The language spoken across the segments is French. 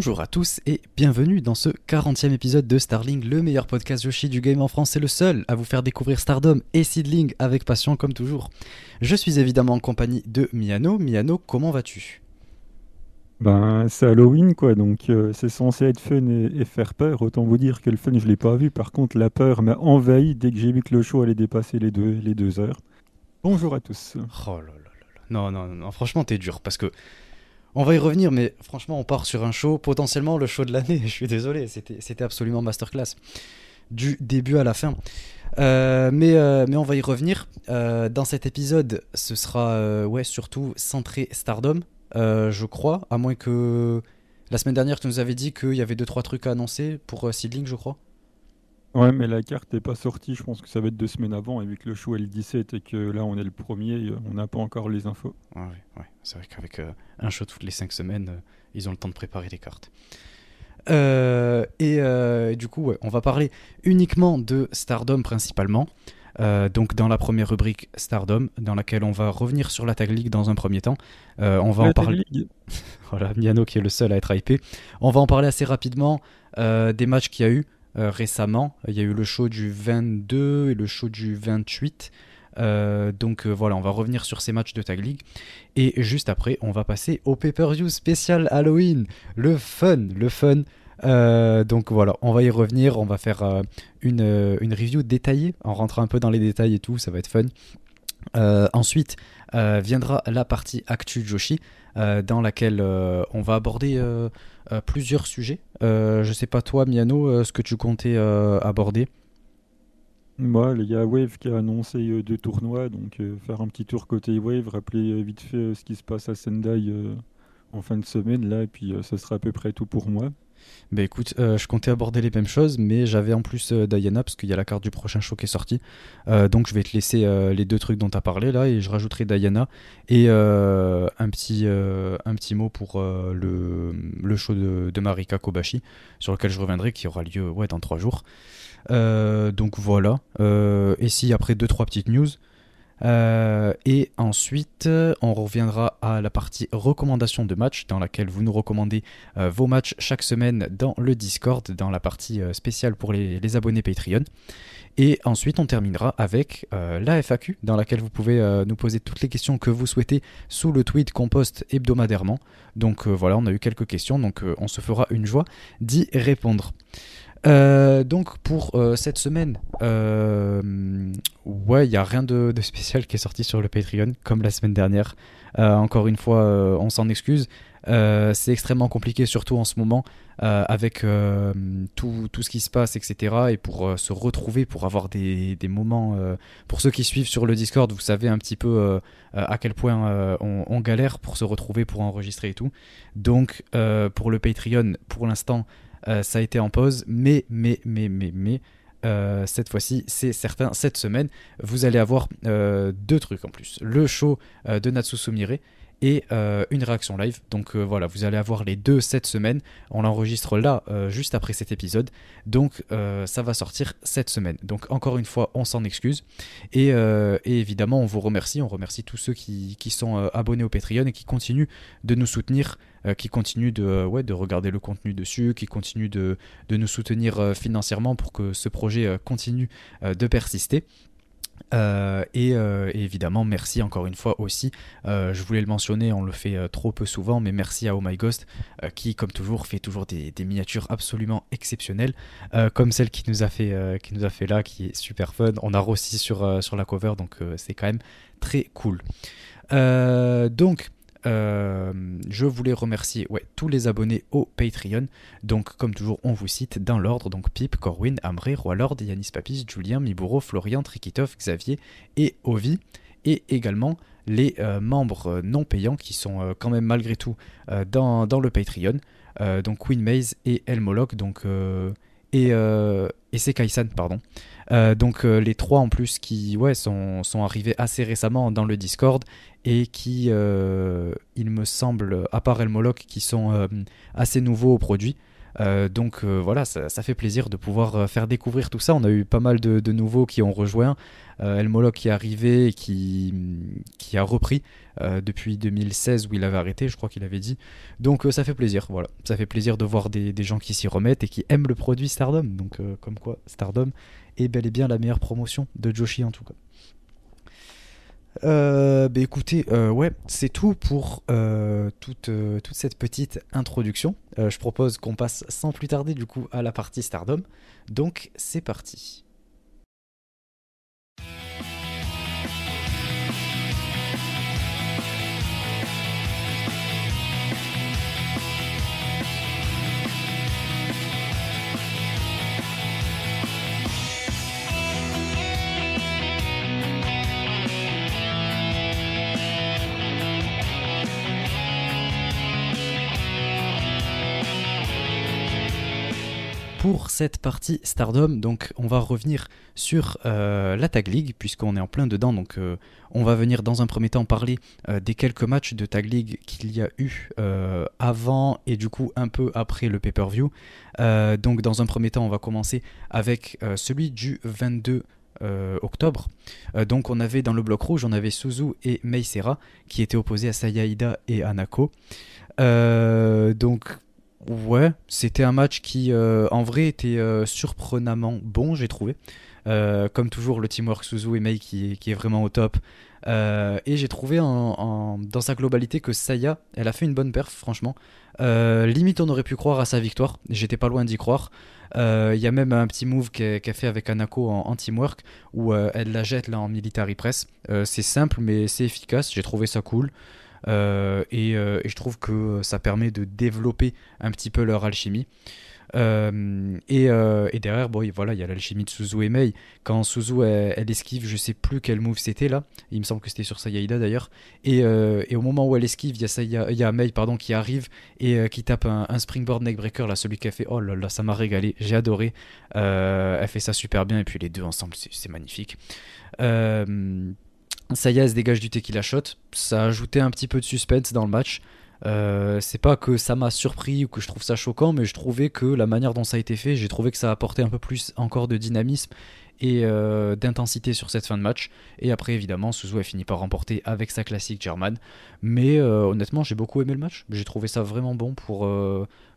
Bonjour à tous et bienvenue dans ce 40e épisode de Starling, le meilleur podcast Yoshi du game en France et le seul à vous faire découvrir Stardom et Seedling avec passion comme toujours. Je suis évidemment en compagnie de Miano. Miano, comment vas-tu? Ben, c'est Halloween quoi, donc euh, c'est censé être fun et, faire peur. Autant vous dire que le fun je l'ai pas vu. Par contre, la peur m'a envahi dès que j'ai vu que le show allait dépasser les deux, les deux heures. Bonjour à tous. Oh là là là. Non, non, non, franchement, t'es dur parce que on va y revenir, mais franchement, on part sur un show, potentiellement le show de l'année. Je suis désolé, c'était absolument masterclass. Du début à la fin. Euh, mais, euh, mais on va y revenir. Euh, dans cet épisode, ce sera surtout centré Stardom, je crois, à moins que la semaine dernière, tu nous avais dit qu'il y avait 2-3 trucs à annoncer pour Seedling, je crois. Ouais, mais la carte n'est pas sortie. Je pense que ça va être deux semaines avant. Et vu que le show est le 17 et que là, on est le premier, euh, on n'a pas encore les infos. Ouais, ouais. C'est vrai qu'avec euh, un show toutes les 5 semaines, euh, ils ont le temps de préparer les cartes. et du coup, ouais, on va parler uniquement de Stardom principalement. donc dans la première rubrique Stardom, dans laquelle on va revenir sur la Tag League dans un premier temps. on va en parler. voilà, Miano qui est le seul à être hypé. On va en parler assez rapidement des matchs qu'il y a eu. Euh, récemment. Il y a eu le show du 22 et le show du 28. Euh, donc euh, voilà, on va revenir sur ces matchs de Tag League. Et juste après, on va passer au pay-per-view spécial Halloween. Le fun, le fun. donc voilà, on va y revenir. On va faire une, une, review détaillée en rentrant un peu dans les détails et tout. Ça va être fun. ensuite viendra la partie Actu Joshi. dans laquelle on va aborder plusieurs sujets. Euh, je sais pas toi, Miano, euh, ce que tu comptais euh, aborder. Moi, il y a Wave qui a annoncé deux tournois, donc faire un petit tour côté Wave, rappeler vite fait ce qui se passe à Sendai en fin de semaine là, et puis ça sera à peu près tout pour moi. Bah écoute, euh, je comptais aborder les mêmes choses, mais j'avais en plus euh, Diana, parce qu'il y a la carte du prochain show qui est sortie. Euh, donc je vais te laisser les deux trucs dont tu as parlé là, et je rajouterai Diana et un, petit, mot pour le, le, show de, de, Marika Kobashi, sur lequel je reviendrai, qui aura lieu ouais, dans trois jours. donc voilà. et si après deux trois petites news, euh, et ensuite, on reviendra à la partie recommandation de match, dans laquelle vous nous recommandez euh, vos matchs chaque semaine dans le Discord, dans la partie euh, spéciale pour les, abonnés Patreon. Et ensuite, on terminera avec la FAQ, dans laquelle vous pouvez nous poser toutes les questions que vous souhaitez sous le tweet qu'on poste hebdomadairement. Donc voilà, on a eu quelques questions, donc on se fera une joie d'y répondre. Euh, donc pour euh, cette semaine, euh, ouais, il n'y a rien de, spécial qui est sorti sur le Patreon, comme la semaine dernière. encore une fois, on s'en excuse. c'est extrêmement compliqué, surtout en ce moment, avec tout, tout, ce qui se passe, etc. Et pour se retrouver, pour avoir des, des moments... pour ceux qui suivent sur le Discord, vous savez un petit peu à quel point on, on, galère pour se retrouver, pour enregistrer et tout. Donc pour le Patreon, pour l'instant... Euh, ça a été en pause, mais, mais, mais, mais, mais, euh, cette fois-ci, c'est certain, cette semaine, vous allez avoir euh, deux trucs en plus. Le show de Natsu Sumire et euh, une réaction live. Donc euh, voilà, vous allez avoir les deux cette semaine. On l'enregistre là, euh, juste après cet épisode. Donc ça va sortir cette semaine. Donc encore une fois, on s'en excuse. Et, évidemment, on vous remercie. On remercie tous ceux qui, sont abonnés au Patreon et qui continuent de nous soutenir, qui continuent de, regarder le contenu dessus, qui continuent de nous soutenir financièrement pour que ce projet continue de persister. Euh, euh, et, évidemment, merci encore une fois aussi. Euh, je voulais le mentionner, on le fait trop peu souvent, mais merci à Oh My Ghost qui, comme toujours, fait toujours des, miniatures absolument exceptionnelles, comme celle qui nous a fait, là, qui est super fun. On a Rossi sur, sur la cover, donc c'est quand même très cool. donc, euh, je voulais remercier tous les abonnés au Patreon. Donc, comme toujours, on vous cite dans l'ordre. Donc, Pip, Corwin, Amré, Roilord, Yanis Papis, Julien, Miburo, Florian, Trikitov, Xavier et Ovi. Et également les euh, membres non payants qui sont euh, quand même malgré tout dans, le Patreon. donc, Queen Maze et Elmoloch. Donc, et, et c'est Kaisan, pardon. Euh, donc euh, les trois en plus qui ouais, sont, sont, arrivés assez récemment dans le Discord et qui, euh, il me semble, à part Elmoloch, qui sont assez nouveaux au produit. donc voilà, ça, fait plaisir de pouvoir faire découvrir tout ça. On a eu pas mal de, nouveaux qui ont rejoint. El Moloch qui est arrivé et qui, qui a repris depuis 2016 où il avait arrêté, je crois qu'il avait dit. Donc ça fait plaisir, voilà. Ça fait plaisir de voir des, des gens qui s'y remettent et qui aiment le produit Stardom. Donc comme quoi, Stardom est bel et bien la meilleure promotion de Joshi en tout cas. Euh, bah écoutez, euh, ouais, c'est tout pour euh, toute, toute, cette petite introduction. je propose qu'on passe sans plus tarder du coup à la partie Stardom. Donc c'est parti. Pour cette partie Stardom. Donc on va revenir sur euh, la Tag League puisqu'on est en plein dedans. Donc euh, on va venir dans un premier temps parler euh, des quelques matchs de Tag League qu'il y a eu avant et du coup un peu après le pay-per-view. donc dans un premier temps on va commencer avec celui du 22 octobre. donc on avait dans le bloc rouge, on avait Suzu et Meisera qui étaient opposés à Sayaida et Anako. donc Ouais, c'était un match qui, euh, en vrai, était euh, surprenamment bon, j'ai trouvé. Euh, comme toujours, le teamwork Suzu et Mei qui, est vraiment au top. et j'ai trouvé dans sa globalité que Saya, elle a fait une bonne perf, franchement. limite, on aurait pu croire à sa victoire. J'étais pas loin d'y croire. Il y a même un petit move qu'elle a fait avec Anako en, en teamwork où elle la jette là en military press. c'est simple, mais c'est efficace. J'ai trouvé ça cool. Euh, euh, et, je trouve que ça permet de développer un petit peu leur alchimie. Euh, et, derrière, bon, voilà, il y a l'alchimie de Suzu et Mei. Quand Suzu elle, esquive, je sais plus quel move c'était là. Il me semble que c'était sur Sayaida d'ailleurs. Et, au moment où elle esquive, il y a, Mei pardon, qui arrive et qui tape un, springboard neckbreaker là, celui qui a fait. Oh là là, ça m'a régalé, j'ai adoré. elle fait ça super bien et puis les deux ensemble, c'est magnifique. Saya se dégage du tequila shot. Ça a ajouté un petit peu de suspense dans le match. Euh, c'est pas que ça m'a surpris ou que je trouve ça choquant, mais je trouvais que la manière dont ça a été fait, j'ai trouvé que ça a apporté un peu plus encore de dynamisme et euh, d'intensité sur cette fin de match. Et après, évidemment, Suzu a fini par remporter avec sa classique German. Mais euh, honnêtement, j'ai beaucoup aimé le match. J'ai trouvé ça vraiment bon pour,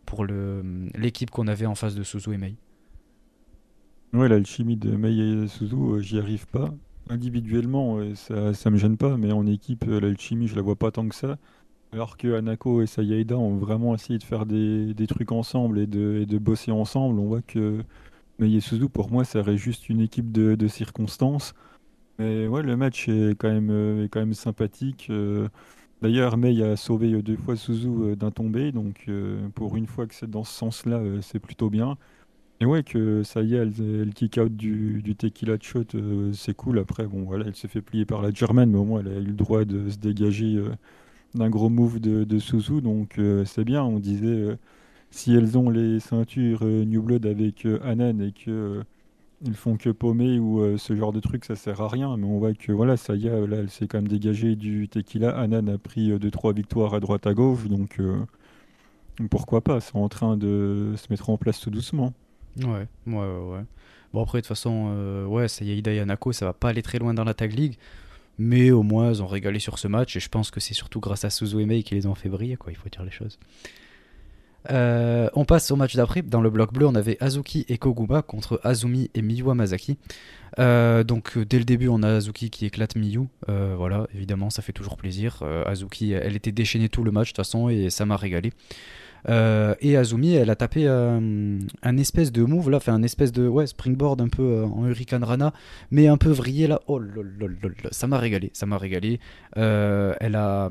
pour l'équipe qu'on avait en face de Suzu et Mei. Ouais, l'alchimie de Mei et Suzu, j'y arrive pas. Individuellement, ça, ça me gêne pas, mais en équipe, euh, l'alchimie, je la vois pas tant que ça. Alors que Anako et Sayaida ont vraiment essayé de faire des, trucs ensemble et de, bosser ensemble. On voit que Mei et Suzu, pour moi, ça reste juste une équipe de, de, circonstances. Mais ouais, le match est quand même, euh, est quand même sympathique. Euh. D'ailleurs, Mei a sauvé deux fois Suzu d'un tombé, donc pour une fois que c'est dans ce sens-là, c'est plutôt bien. Et ouais, que ça y est, elle, kick out du, tequila shot, euh, c'est cool. Après, bon, voilà, elle s'est fait plier par la German, mais au moins, elle a eu le droit de se dégager euh, d'un gros move de, de Suzu. Donc, euh, c'est bien. On disait, si elles ont les ceintures New Blood avec Anan et que ils font que paumer ou ce genre de truc, ça sert à rien. Mais on voit que, voilà, ça y est, là, elle s'est quand même dégagée du tequila. Anan a pris 2-3 victoires à droite à gauche. Donc, pourquoi pas C'est en train de se mettre en place tout doucement. Ouais, ouais, ouais. Bon, après, de toute façon, euh, ouais, Sayaida et Anako, ça va pas aller très loin dans la Tag League. Mais au moins, ils ont régalé sur ce match. Et je pense que c'est surtout grâce à Suzu et qui les ont fait briller, quoi. Il faut dire les choses. Euh, on passe au match d'après. Dans le bloc bleu, on avait Azuki et Koguma contre Azumi et Miyu Masaki. Euh, donc dès le début, on a Azuki qui éclate Miyu. voilà, évidemment, ça fait toujours plaisir. Azuki, elle était déchaînée tout le match de toute façon et ça m'a régalé. Euh, et Azumi, elle a tapé euh, un espèce de move là, fait un espèce de ouais, springboard un peu euh, en Hurricane Rana, mais un peu vrillé là. Oh ça m'a régalé, ça m'a régalé. elle a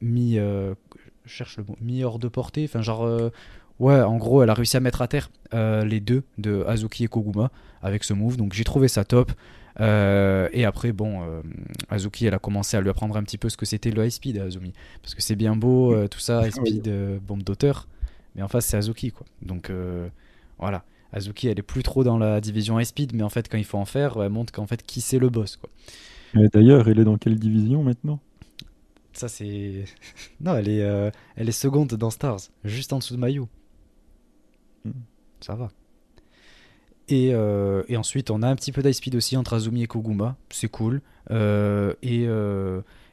mis, cherche le mot, mis hors de portée, enfin genre. Ouais, en gros, elle a réussi à mettre à terre les deux de Azuki et Koguma avec ce move, donc j'ai trouvé ça top. et après, bon, Azuki, elle a commencé à lui apprendre un petit peu ce que c'était le high speed, Azumi. Parce que c'est bien beau, tout ça, high speed, bombe d'auteur. Mais en face, c'est Azuki, quoi. Donc euh, voilà. Azuki, elle est plus trop dans la division high speed, mais en fait, quand il faut en faire, elle montre qu'en fait, qui c'est le boss, quoi. D'ailleurs, elle est dans quelle division maintenant? Ça, c'est. non, elle est, euh, elle est seconde dans Stars, juste en dessous de Mayu. Mm. Ça va. Et, et, ensuite, on a un petit peu d'ice speed aussi entre Azumi et Koguma. C'est cool. et,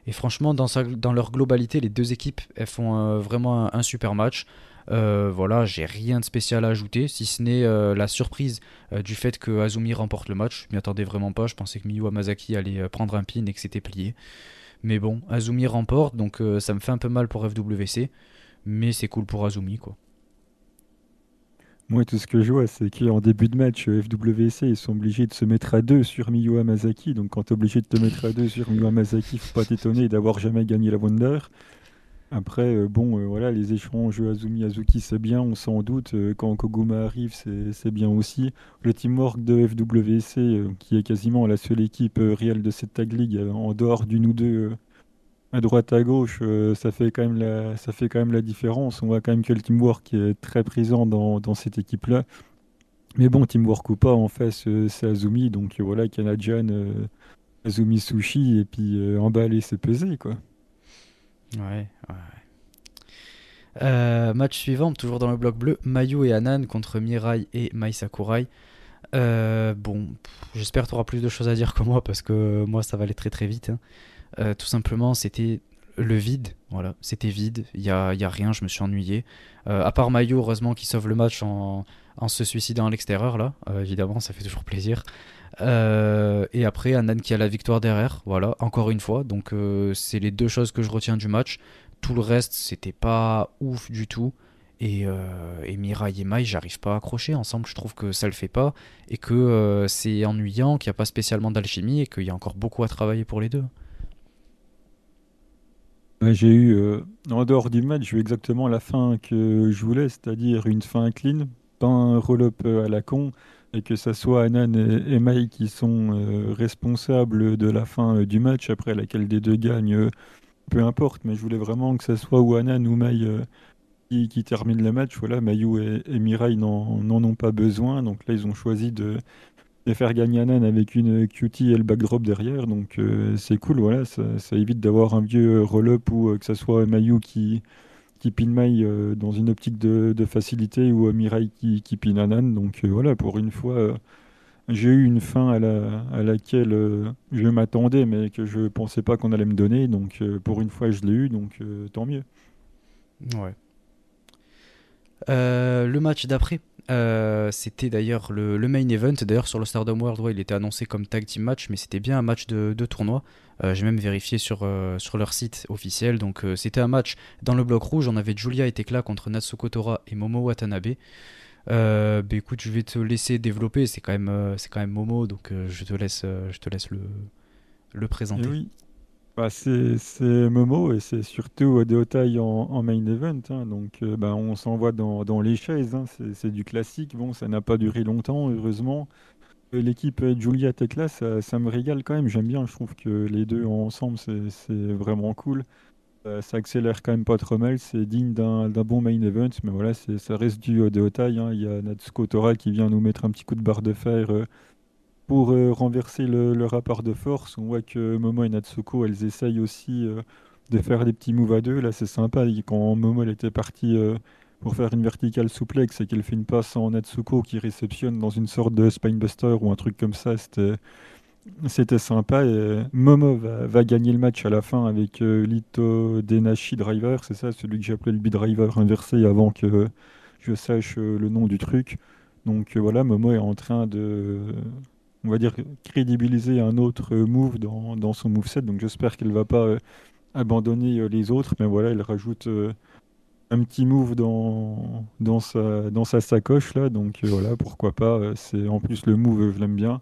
et, franchement, dans, sa, dans leur globalité, les deux équipes, elles font vraiment un, super match. Euh, voilà, j'ai rien de spécial à ajouter, si ce n'est euh, la surprise euh, du fait que Azumi remporte le match. Je m'y attendais vraiment pas. Je pensais que Miyu Amazaki allait prendre un pin et que c'était plié. Mais bon, Azumi remporte, donc ça me fait un peu mal pour FWC. Mais c'est cool pour Azumi, quoi. Moi, tout ce que je vois, c'est qu'en début de match, FWC, ils sont obligés de se mettre à deux sur Miyu Amazaki. Donc, quand tu es obligé de te mettre à deux sur Miyu Amazaki, faut pas t'étonner d'avoir jamais gagné la Wonder. Après, euh, bon, euh, voilà, les échanges Azumi Azuki, c'est bien, on s'en doute. Euh, quand Koguma arrive, c'est bien aussi. Le teamwork de FWC, qui est quasiment la seule équipe réelle de cette tag league, en dehors d'une ou deux à droite à gauche, ça fait quand même la, ça fait quand même la différence. On voit quand même que le teamwork est très présent dans, cette équipe-là. Mais bon, teamwork ou pas, en face, c'est Azumi, donc voilà, Kanadjan, Azumi Sushi, et puis emballer, c'est pesé, quoi. Ouais, ouais. Euh, match suivant, toujours dans le bloc bleu, Mayu et Anan contre Mirai et Mai Sakurai. Euh, bon, j'espère que tu auras plus de choses à dire que moi parce que moi ça va aller très très vite. Hein. Euh, tout simplement, c'était le vide. Voilà, c'était vide. Il n'y a, y a, rien, je me suis ennuyé. à part Mayu, heureusement, qui sauve le match en, en se suicidant à l'extérieur, là. évidemment, ça fait toujours plaisir. Euh, et après, Anan qui a la victoire derrière, voilà, encore une fois. Donc, euh, c'est les deux choses que je retiens du match. Tout le reste, c'était pas ouf du tout. Et, euh, et Mirai et Mai, j'arrive pas à accrocher ensemble. Je trouve que ça le fait pas. Et que c'est ennuyant, qu'il n'y a pas spécialement d'alchimie. Et qu'il y a encore beaucoup à travailler pour les deux. J'ai eu, en dehors du match, j'ai eu exactement la fin que je voulais, c'est-à-dire une fin clean, pas un roll-up à la con et que ce soit Anan et, Mai qui sont euh, responsables de la fin euh, du match, après laquelle des deux gagne, euh, peu importe, mais je voulais vraiment que ce soit ou Anan ou Mai qui, termine le match. Voilà, Mayu et, et Mirai n'en ont pas besoin, donc là ils ont choisi de, faire gagner Anan avec une cutie et le backdrop derrière, donc c'est cool, voilà, ça, ça évite d'avoir un vieux roll-up ou que ce soit Mayu qui qui pin Mai euh, dans une optique de, facilité ou Mirai qui, qui pin Anan. Donc euh, voilà, pour une fois, euh, j'ai eu une fin à, la, à laquelle je m'attendais, mais que je pensais pas qu'on allait me donner. Donc pour une fois, je l'ai eu, donc tant mieux. Ouais. le match d'après, c'était d'ailleurs le, main event. D'ailleurs, sur le Stardom World, ouais, il était annoncé comme tag team match, mais c'était bien un match de, tournoi. Euh, j'ai même vérifié sur, euh, sur leur site officiel. Donc euh, c'était un match dans le bloc rouge. On avait Julia et Tekla contre Natsuko Tora et Momo Watanabe. bah écoute, je vais te laisser développer. C'est quand même, quand même Momo, donc je te laisse, je te laisse le, le présenter. oui. Bah, c'est Momo et c'est surtout Deotai en, en main event. Hein. donc bah, on s'envoie dans, les chaises. Hein. c'est du classique. Bon, ça n'a pas duré longtemps, heureusement. L'équipe Julia Tekla, ça, ça, me régale quand même. J'aime bien. Je trouve que les deux ensemble, c'est vraiment cool. Euh, ça accélère quand même pas trop mal. C'est digne d'un bon main event. Mais voilà, ça reste du de haute taille. Hein. Il y a Natsuko Tora qui vient nous mettre un petit coup de barre de fer euh, pour euh, renverser le, rapport de force. On voit que Momo et Natsuko, elles essayent aussi de faire des petits moves à deux. Là, c'est sympa. Quand Momo elle était partie pour faire une verticale souplex et qu'elle fait une passe en Natsuko qui réceptionne dans une sorte de spinebuster ou un truc comme ça, c'était sympa et Momo va, gagner le match à la fin avec euh, Lito Denashi Driver, c'est ça, celui que j'appelais le B-Driver inversé avant que je sache euh, le nom du truc. Donc euh, voilà, Momo est en train de, on va dire, crédibiliser un autre move dans, dans son moveset, donc j'espère qu'elle va pas abandonner les autres, mais voilà, elle rajoute un petit move dans, sa, sacoche là, donc euh, voilà, pourquoi pas. Euh, c'est en plus le move, je l'aime bien.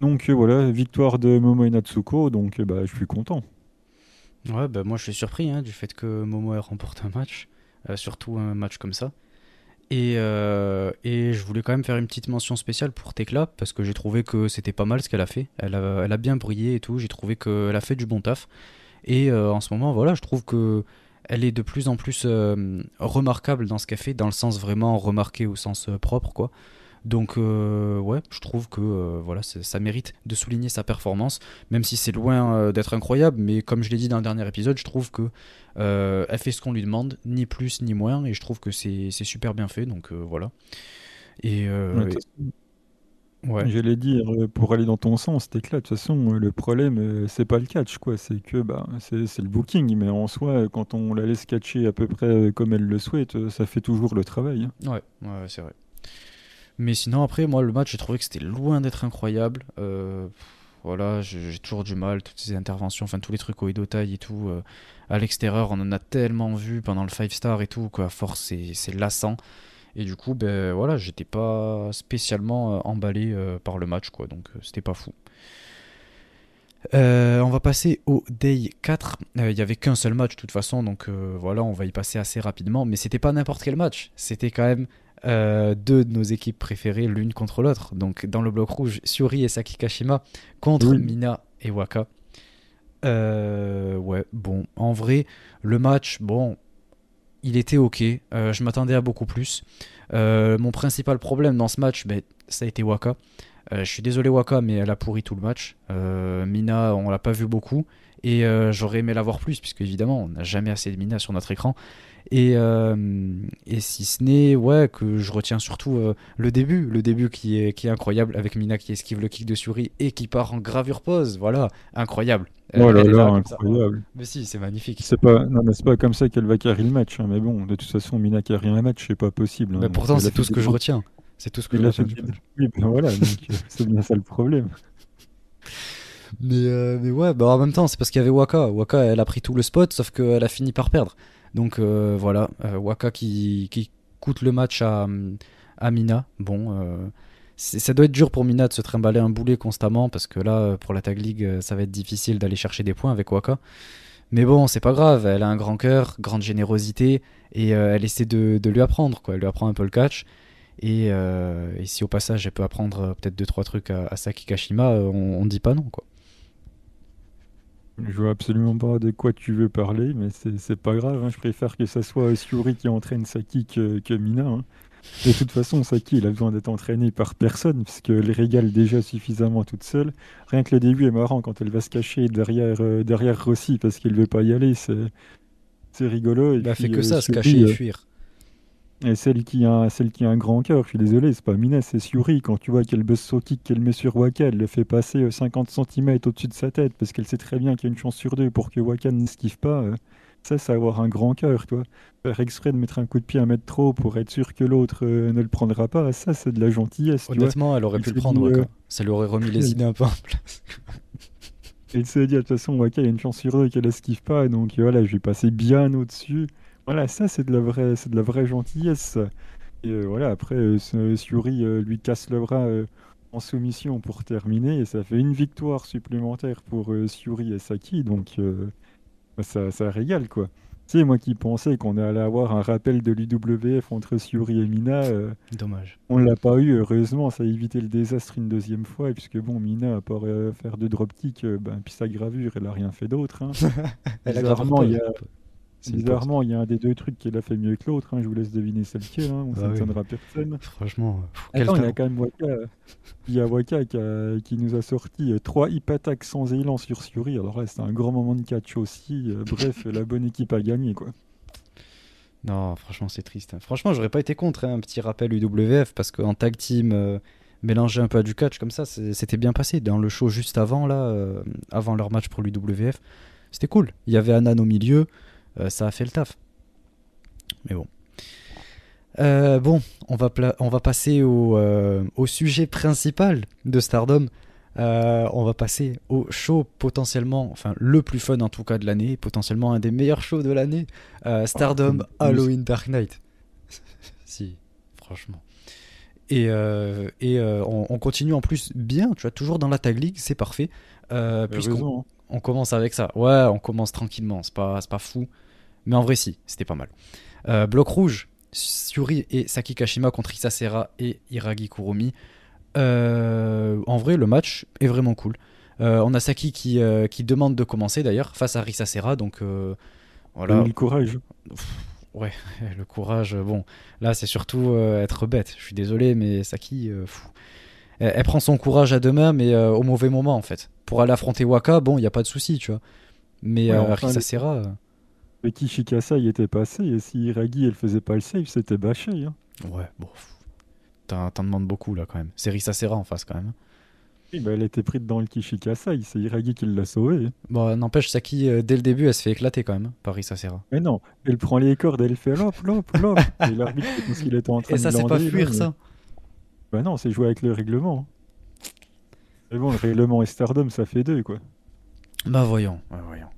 Donc euh, voilà, victoire de Momo et Natsuko, donc bah, je suis content. Ouais, bah moi je suis surpris hein, du fait que Momo ait remporté un match, surtout un match comme ça. Et, et, je voulais quand même faire une petite mention spéciale pour Tekla parce que j'ai trouvé que c'était pas mal ce qu'elle a fait. Elle a, bien brillé et tout. J'ai trouvé qu'elle a fait du bon taf. Et en ce moment, voilà, je trouve que elle est de plus en plus euh, remarquable dans ce qu'elle fait, dans le sens vraiment remarqué au sens euh, propre, quoi. Donc ouais, je trouve que voilà, ça mérite de souligner sa performance, même si c'est loin d'être incroyable. Mais comme je l'ai dit dans le dernier épisode, je trouve que elle fait ce qu'on lui demande, ni plus ni moins, et je trouve que c'est super bien fait. Donc voilà. Et, Ouais. J'allais dire, euh, pour aller dans ton sens, là. De toute façon, euh, le problème, euh, c'est pas le catch, quoi. C'est que bah, c'est le booking. Mais en soi, quand on la laisse catcher à peu près comme elle le souhaite, ça fait toujours le travail. Hein. Ouais, ouais, c'est vrai. Mais sinon, après, moi, le match, j'ai trouvé que c'était loin d'être incroyable. voilà, j'ai toujours du mal, toutes ces interventions, enfin tous les trucs au Edotai et tout. à l'extérieur, on en a tellement vu pendant le 5 star et tout, qu'à force, c'est lassant. Et du coup, ben voilà, j'étais pas spécialement euh, emballé euh, par le match, quoi. Donc euh, c'était pas fou. on va passer au day 4. Il n'y avait qu'un seul match de toute façon, donc voilà, on va y passer assez rapidement. Mais c'était pas n'importe quel match, c'était quand même deux de nos équipes préférées l'une contre l'autre. Donc dans le bloc rouge, Suri et Saki Kashima contre Mina et Waka. ouais, bon, en vrai, le match, bon, il était ok. Euh, je m'attendais à beaucoup plus. Euh, mon principal problème dans ce match, ben, ça a été Waka. Euh, je suis désolé Waka, mais elle a pourri tout le match. Mina, on l'a pas vu beaucoup. Et j'aurais aimé la voir plus, puisque évidemment, on n'a jamais assez de Mina sur notre écran. Et, et si ce n'est ouais, que je retiens surtout le début, le début qui est, qui est incroyable, avec Mina qui esquive le kick de Suri et qui part en gravure pose. Voilà, incroyable. Oh là là, incroyable. Mais si, c'est magnifique. C'est pas, non, mais c'est pas comme ça qu'elle va carrer le match. Hein. Mais bon, de toute façon, Mina carry un match, c'est pas possible. Hein. Mais pourtant, c'est tout ce que je retiens. C'est tout ce que je retiens. Oui, ben voilà, euh, c'est bien ça le problème. Mais, euh, mais ouais, bah en même temps, c'est parce qu'il y avait Waka. Waka, elle a pris tout le spot, sauf qu'elle a fini par perdre. Donc euh, voilà, Waka qui, qui coûte le match à, à Mina. Bon, ça doit être dur pour Mina de se trimballer un boulet constamment parce que là, pour la Tag League, euh, ça va être difficile d'aller chercher des points avec Waka. Mais bon, c'est pas grave, elle a un grand cœur, grande générosité et euh, elle essaie de, lui apprendre, quoi. Elle lui apprend un peu le catch. Et, euh, si au passage elle peut apprendre peut-être 2-3 trucs à, Saki Kashima, on, on dit pas non, quoi. Je vois absolument pas de quoi tu veux parler, mais c'est pas grave. Hein. Je préfère que ça soit Syuri qui entraîne Saki que, que Mina. Hein. De toute façon, Saki, il a besoin d'être entraîné par personne, puisqu'elle régale déjà suffisamment toute seule. Rien que le début est marrant quand elle va se cacher derrière, euh, derrière Rossi parce qu'il veut pas y aller. C'est rigolo. Il bah, fait que euh, ça, se cacher et euh, fuir. Et celle qui a, celle qui a un grand cœur, je suis désolé, c'est pas Mina, c'est Suri. Quand tu vois qu'elle buzz son kick qu'elle met sur Waka, elle le fait passer 50 cm au-dessus de sa tête parce qu'elle sait très bien qu'il y a une chance sur deux pour que Waka ne s'esquive pas. Ça, c'est avoir un grand cœur, toi. Faire exprès de mettre un coup de pied un mètre trop pour être sûr que l'autre euh, ne le prendra pas, ça, c'est de la gentillesse. Honnêtement, elle aurait pu le prendre. Euh, ça lui aurait remis les idées un peu en place. il se dit, de toute façon, Waka, il y a une chance sur deux qu'elle esquive pas, donc voilà, je vais passer bien au-dessus. Voilà, ça, c'est de la vraie, c'est de la vraie gentillesse. Et euh, voilà, après, Suri lui casse le bras en soumission pour terminer, et ça fait une victoire supplémentaire pour Suri et Saki, donc ça, ça régale, quoi. Tu sais, moi qui pensais qu'on allait avoir un rappel de l'UWF entre Suri et Mina. Euh, Dommage. On l'a pas eu, heureusement, ça a évité le désastre une deuxième fois. puisque bon, Mina, à part euh, faire de dropkick, euh, ben, puis sa gravure, elle a rien fait d'autre. Hein. elle a il y a, Bizarrement, il y a un des deux trucs qui l'a fait mieux que l'autre. Hein. Je vous laisse deviner c'est lequel. Hein. Ça ne bah personne. Franchement. Attends, il y a quand même Waka, il y a Waka qui, nous a sorti euh, trois hip attacks sans élan sur Suri. Alors là, c'est un grand moment de catch aussi. Euh, bref, la bonne équipe a gagné. quoi. Non, franchement, c'est triste. Franchement, j'aurais pas été contre un petit rappel UWF parce qu'en tag team. Euh, mélanger un peu à du catch comme ça, c'était bien passé. Dans le show juste avant, là, avant leur match pour l'UWF, c'était cool. Il y avait Anan au milieu, euh, ça a fait le taf. Mais bon. Euh, bon, on va, on va passer au, euh, au, sujet principal de Stardom. on va passer au show potentiellement, enfin le plus fun en tout cas de l'année, potentiellement un des meilleurs shows de l'année, Stardom ah, Halloween Dark Knight. si, franchement. Et, et on, continue en plus bien, tu vois, toujours dans la Tag League, c'est parfait. Puisqu'on hein. on commence avec ça. Ouais, on commence tranquillement, c'est pas, pas fou. Mais en vrai, si, c'était pas mal. Euh, bloc rouge, Suri et Saki Kashima contre Isasera et Iragi Kurumi. Euh, en vrai, le match est vraiment cool. Euh, on a Saki qui, qui demande de commencer d'ailleurs face à Risasera, donc voilà. le courage. Ouais, le courage, bon, là c'est surtout être bête. Je suis désolé, mais Saki, fou. Elle, elle prend son courage à deux mains, mais au mauvais moment en fait. Pour aller affronter Waka, bon, il n'y a pas de souci, tu vois. Mais Ouais, euh, enfin, Risa Le Kishikasa, il était passé, et si Iragi, elle faisait pas le save, c'était bâché. Hein. ouais, bon, t'en demandes beaucoup là quand même. C'est Risa Serra en face quand même. Oui, bah, elle était prise dans le Kishikasa, c'est Iragi qui l'a sauvé. Bon, n'empêche, Saki, euh, dès le début, elle se fait éclater quand même hein, par Risa Serra. Mais non, elle prend les cordes, elle fait lop, lop, lop. et l'arbitre, ce qu'il était en train Et de ça, c'est pas fuir mais- ça Bah non, c'est jouer avec le règlement. Mais bon, le règlement et Stardom, ça fait deux, quoi. Bah voyons, ouais, voyons.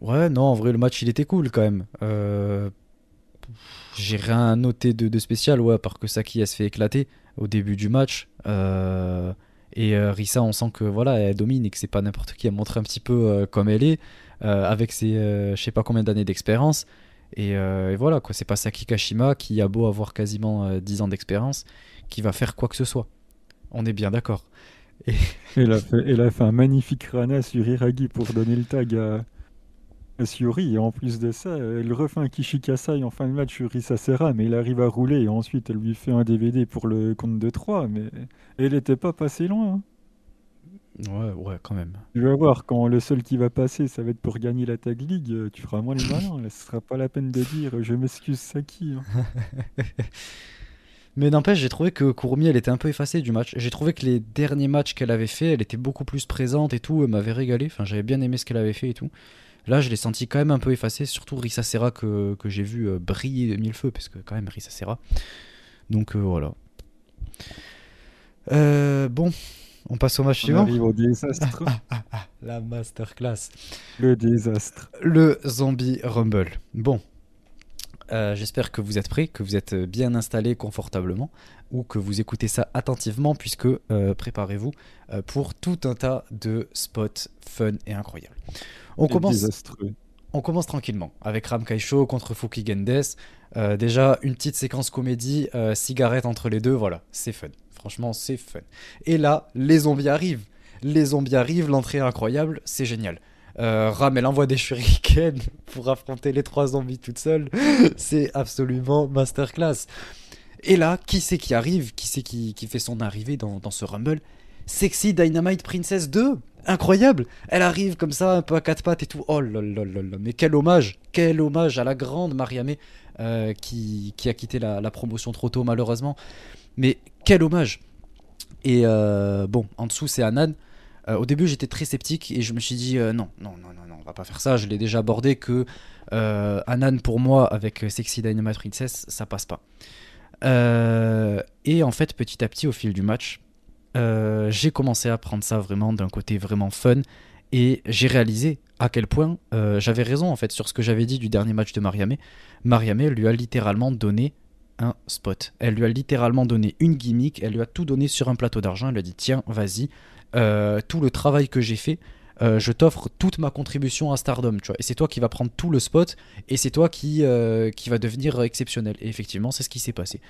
Ouais, non, en vrai, le match, il était cool quand même. Euh, J'ai rien à noter de, spécial, ouais, part que Saki, elle se fait éclater au début du match. Euh, Et euh, Risa, on sent que voilà, elle domine et que c'est pas n'importe qui. Elle montre un petit peu euh, comme elle est, avec ses je sais pas combien d'années d'expérience. Et, et voilà, quoi, c'est pas Saki Kashima qui a beau avoir quasiment euh, 10 ans d'expérience, qui va faire quoi que ce soit. On est bien d'accord. Elle a fait, elle a fait un magnifique rana sur Iragi pour donner le tag à, Shiori. Et en plus de ça, elle refait un Kishikasai en fin de match sur Isasera, mais il arrive à rouler. Et ensuite, elle lui fait un DVD pour le compte de 3. Mais elle était pas passée loin. hein. Ouais, ouais, quand même. Tu vas voir, quand le seul qui va passer, ça va être pour gagner la Tag League, tu feras moins les malins. Là, ce sera pas la peine de dire je m'excuse Saki. hein. Mais n'empêche, j'ai trouvé que Kurumi, elle était un peu effacée du match. J'ai trouvé que les derniers matchs qu'elle avait fait, elle était beaucoup plus présente et tout. Elle m'avait régalé. Enfin, j'avais bien aimé ce qu'elle avait fait et tout. Là, je l'ai senti quand même un peu effacée. Surtout Risa Serra que, que j'ai vu euh, briller de mille feux. Parce que quand même, Risa Serra. Donc euh, voilà. Euh, bon, on passe au match On suivant. arrive au désastre. La masterclass. le désastre. Le Zombie Rumble. Bon, Euh, j'espère que vous êtes prêts, que vous êtes bien installés confortablement, ou que vous écoutez ça attentivement, puisque préparez-vous pour tout un tas de spots fun et incroyables. On commence, désastreux. on commence tranquillement avec Ram Kaisho contre Fuki Gendes. Euh, déjà, une petite séquence comédie, euh, cigarette entre les deux, voilà, c'est fun. Franchement, c'est fun. Et là, les zombies arrivent. Les zombies arrivent, l'entrée est incroyable, c'est génial. Euh, Ram, elle envoie des shurikens pour affronter les trois zombies toute seule. c'est absolument masterclass. Et là, qui c'est qui arrive? Qui c'est qui, qui fait son arrivée dans, dans ce Rumble? Sexy Dynamite Princess 2 Incroyable Elle arrive comme ça, un peu à quatre pattes et tout. Oh là là là là, mais quel hommage Quel hommage à la grande Mariamé euh, qui, qui a quitté la, promotion trop tôt malheureusement. Mais quel hommage Et euh, bon, en dessous c'est Anan. Euh, au début j'étais très sceptique et je me suis dit non, non, non, non, non, on va pas faire ça. Je l'ai déjà abordé que Anan pour moi avec Sexy Dynamite Princess ça passe pas. Et en fait petit à petit au fil du match, euh, j'ai commencé à prendre ça vraiment d'un côté vraiment fun et j'ai réalisé à quel point euh, j'avais raison en fait sur ce que j'avais dit du dernier match de Mariamé. Mariamé lui a littéralement donné un spot. Elle lui a littéralement donné une gimmick, elle lui a tout donné sur un plateau d'argent, elle lui a dit tiens vas-y, euh, tout le travail que j'ai fait, je t'offre toute ma contribution à Stardom, tu vois. Et c'est toi qui vas prendre tout le spot et c'est toi qui, euh, qui va devenir exceptionnel. Et effectivement, c'est ce qui s'est passé.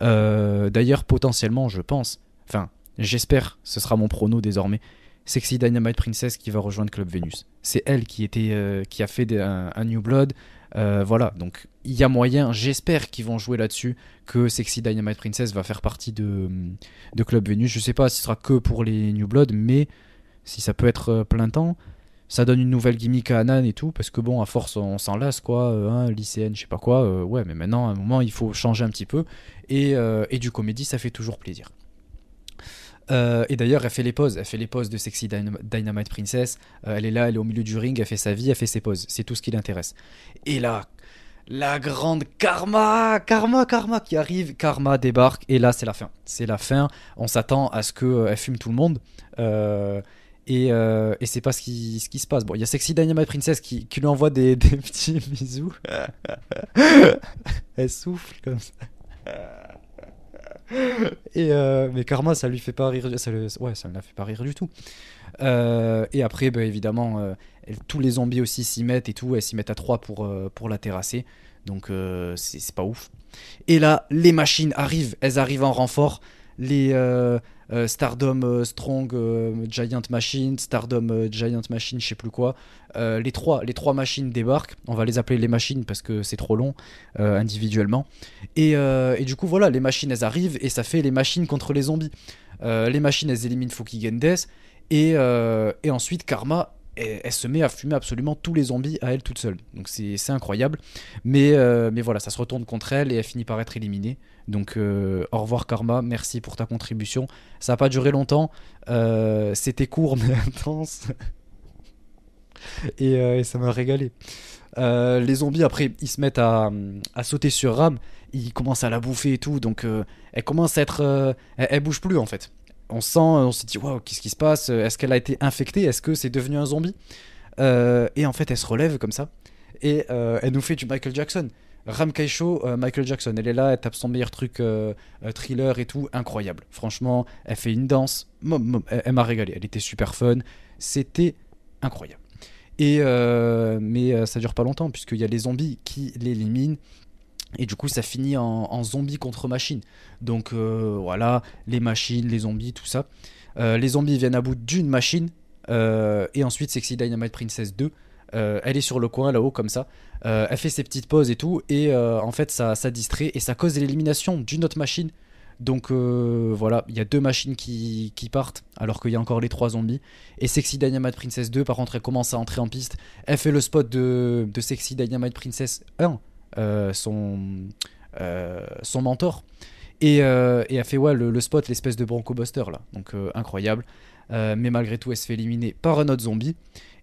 D'ailleurs, potentiellement, je pense, enfin, j'espère, ce sera mon prono désormais. Sexy Dynamite Princess qui va rejoindre Club Venus. C'est elle qui était, euh, qui a fait un, New Blood. Euh, voilà, donc il y a moyen, j'espère qu'ils vont jouer là-dessus, que Sexy Dynamite Princess va faire partie de, Club Venus. Je sais pas si ce sera que pour les New Blood, mais si ça peut être euh, plein temps, ça donne une nouvelle gimmick à Anan et tout, parce que bon, à force, on s'en lasse, quoi, hein, lycéenne, je sais pas quoi, ouais, mais maintenant, à un moment, il faut changer un petit peu, et, et du comédie, ça fait toujours plaisir. Euh, et d'ailleurs, elle fait les pauses, elle fait les pauses de Sexy Dynam- Dynamite Princess, Euh, elle est là, elle est au milieu du ring, elle fait sa vie, elle fait ses pauses, c'est tout ce qui l'intéresse. Et là, la grande Karma, Karma, Karma qui arrive, Karma débarque, et là, c'est la fin. C'est la fin, on s'attend à ce qu'elle fume tout le monde. Euh, et, euh, et c'est pas ce qui, ce qui se passe. Bon, il y a Sexy Dynamite Princess qui, qui lui envoie des, des petits bisous. Elle souffle comme ça. Et euh, mais Karma, ça lui fait pas rire. Ça le- ouais, ça ne la fait pas rire du tout. Euh, et après, bah, évidemment, euh, tous les zombies aussi s'y mettent et tout. Elles s'y mettent à 3 pour, euh, pour la terrasser. Donc c'est c'est pas ouf. Et là, les machines arrivent. Elles arrivent en renfort. Les, euh, Stardom Strong Giant Machine, Stardom Giant Machine, je sais plus quoi. les, trois, machines débarquent. On va les appeler les machines parce que c'est trop long individuellement. Et, et, du coup, voilà, les machines elles arrivent et ça fait les machines contre les zombies. les machines elles éliminent Fukigendes. Et, et ensuite, Karma elle, se met à fumer absolument tous les zombies à elle toute seule. Donc c'est incroyable. Mais, euh, mais voilà, ça se retourne contre elle et elle finit par être éliminée. Donc euh, au revoir Karma, merci pour ta contribution. Ça n'a pas duré longtemps. Euh, c'était court mais intense. et, ça m'a régalé. les zombies après ils se mettent à, sauter sur Ram, ils commencent à la bouffer et tout, donc elle commence à être, elle, bouge plus en fait on sent, on s'est dit, waouh, qu'est-ce qui se passe? Est-ce qu'elle a été infectée? Est-ce que c'est devenu un zombie? Euh, Et en fait, elle se relève comme ça. Et euh, elle nous fait du Michael Jackson. Ram Kaisho, euh, Michael Jackson. Elle est là, elle tape son meilleur truc thriller et tout. Incroyable. Franchement, elle fait une danse. elle, m'a régalé. Elle était super fun. C'était incroyable. Et mais ça dure pas longtemps, puisqu'il y a les zombies qui l'éliminent. Et du coup, ça finit en, zombie contre machine. Donc euh, voilà, les machines, les zombies, tout ça. Euh, les zombies viennent à bout d'une machine. Euh, et ensuite, Sexy Dynamite Princess 2. elle est sur le coin là-haut comme ça. elle fait ses petites pauses et tout. Et en fait, ça, distrait et ça cause l'élimination d'une autre machine. Donc voilà, il y a deux machines qui, partent alors qu'il y a encore les trois zombies. Et Sexy Dynamite Princess 2, par contre, elle commence à entrer en piste. Elle fait le spot de, de Sexy Dynamite Princess 1 euh, son, euh, son mentor. Et, euh, et, a fait ouais, le, spot, l'espèce de Bronco Buster là. Donc incroyable. mais malgré tout, elle se fait éliminer par un autre zombie.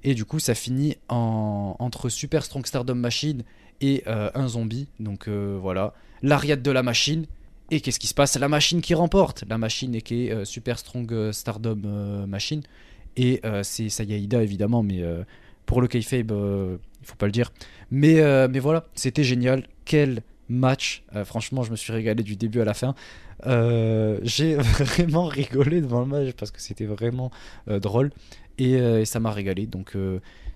Et du coup, ça finit en, entre Super Strong Stardom Machine et un zombie. Donc voilà. L'ariade de la machine. Et qu'est-ce qui se passe? La machine qui remporte. La machine qui est Super Strong Stardom Machine. Et c'est Sayaida évidemment, mais pour le kayfabe, faut pas le dire. Mais, euh, mais voilà, c'était génial. Quel match. Euh, franchement, je me suis régalé du début à la fin. Euh, j'ai vraiment rigolé devant le match parce que c'était vraiment drôle. Et, ça m'a régalé. Donc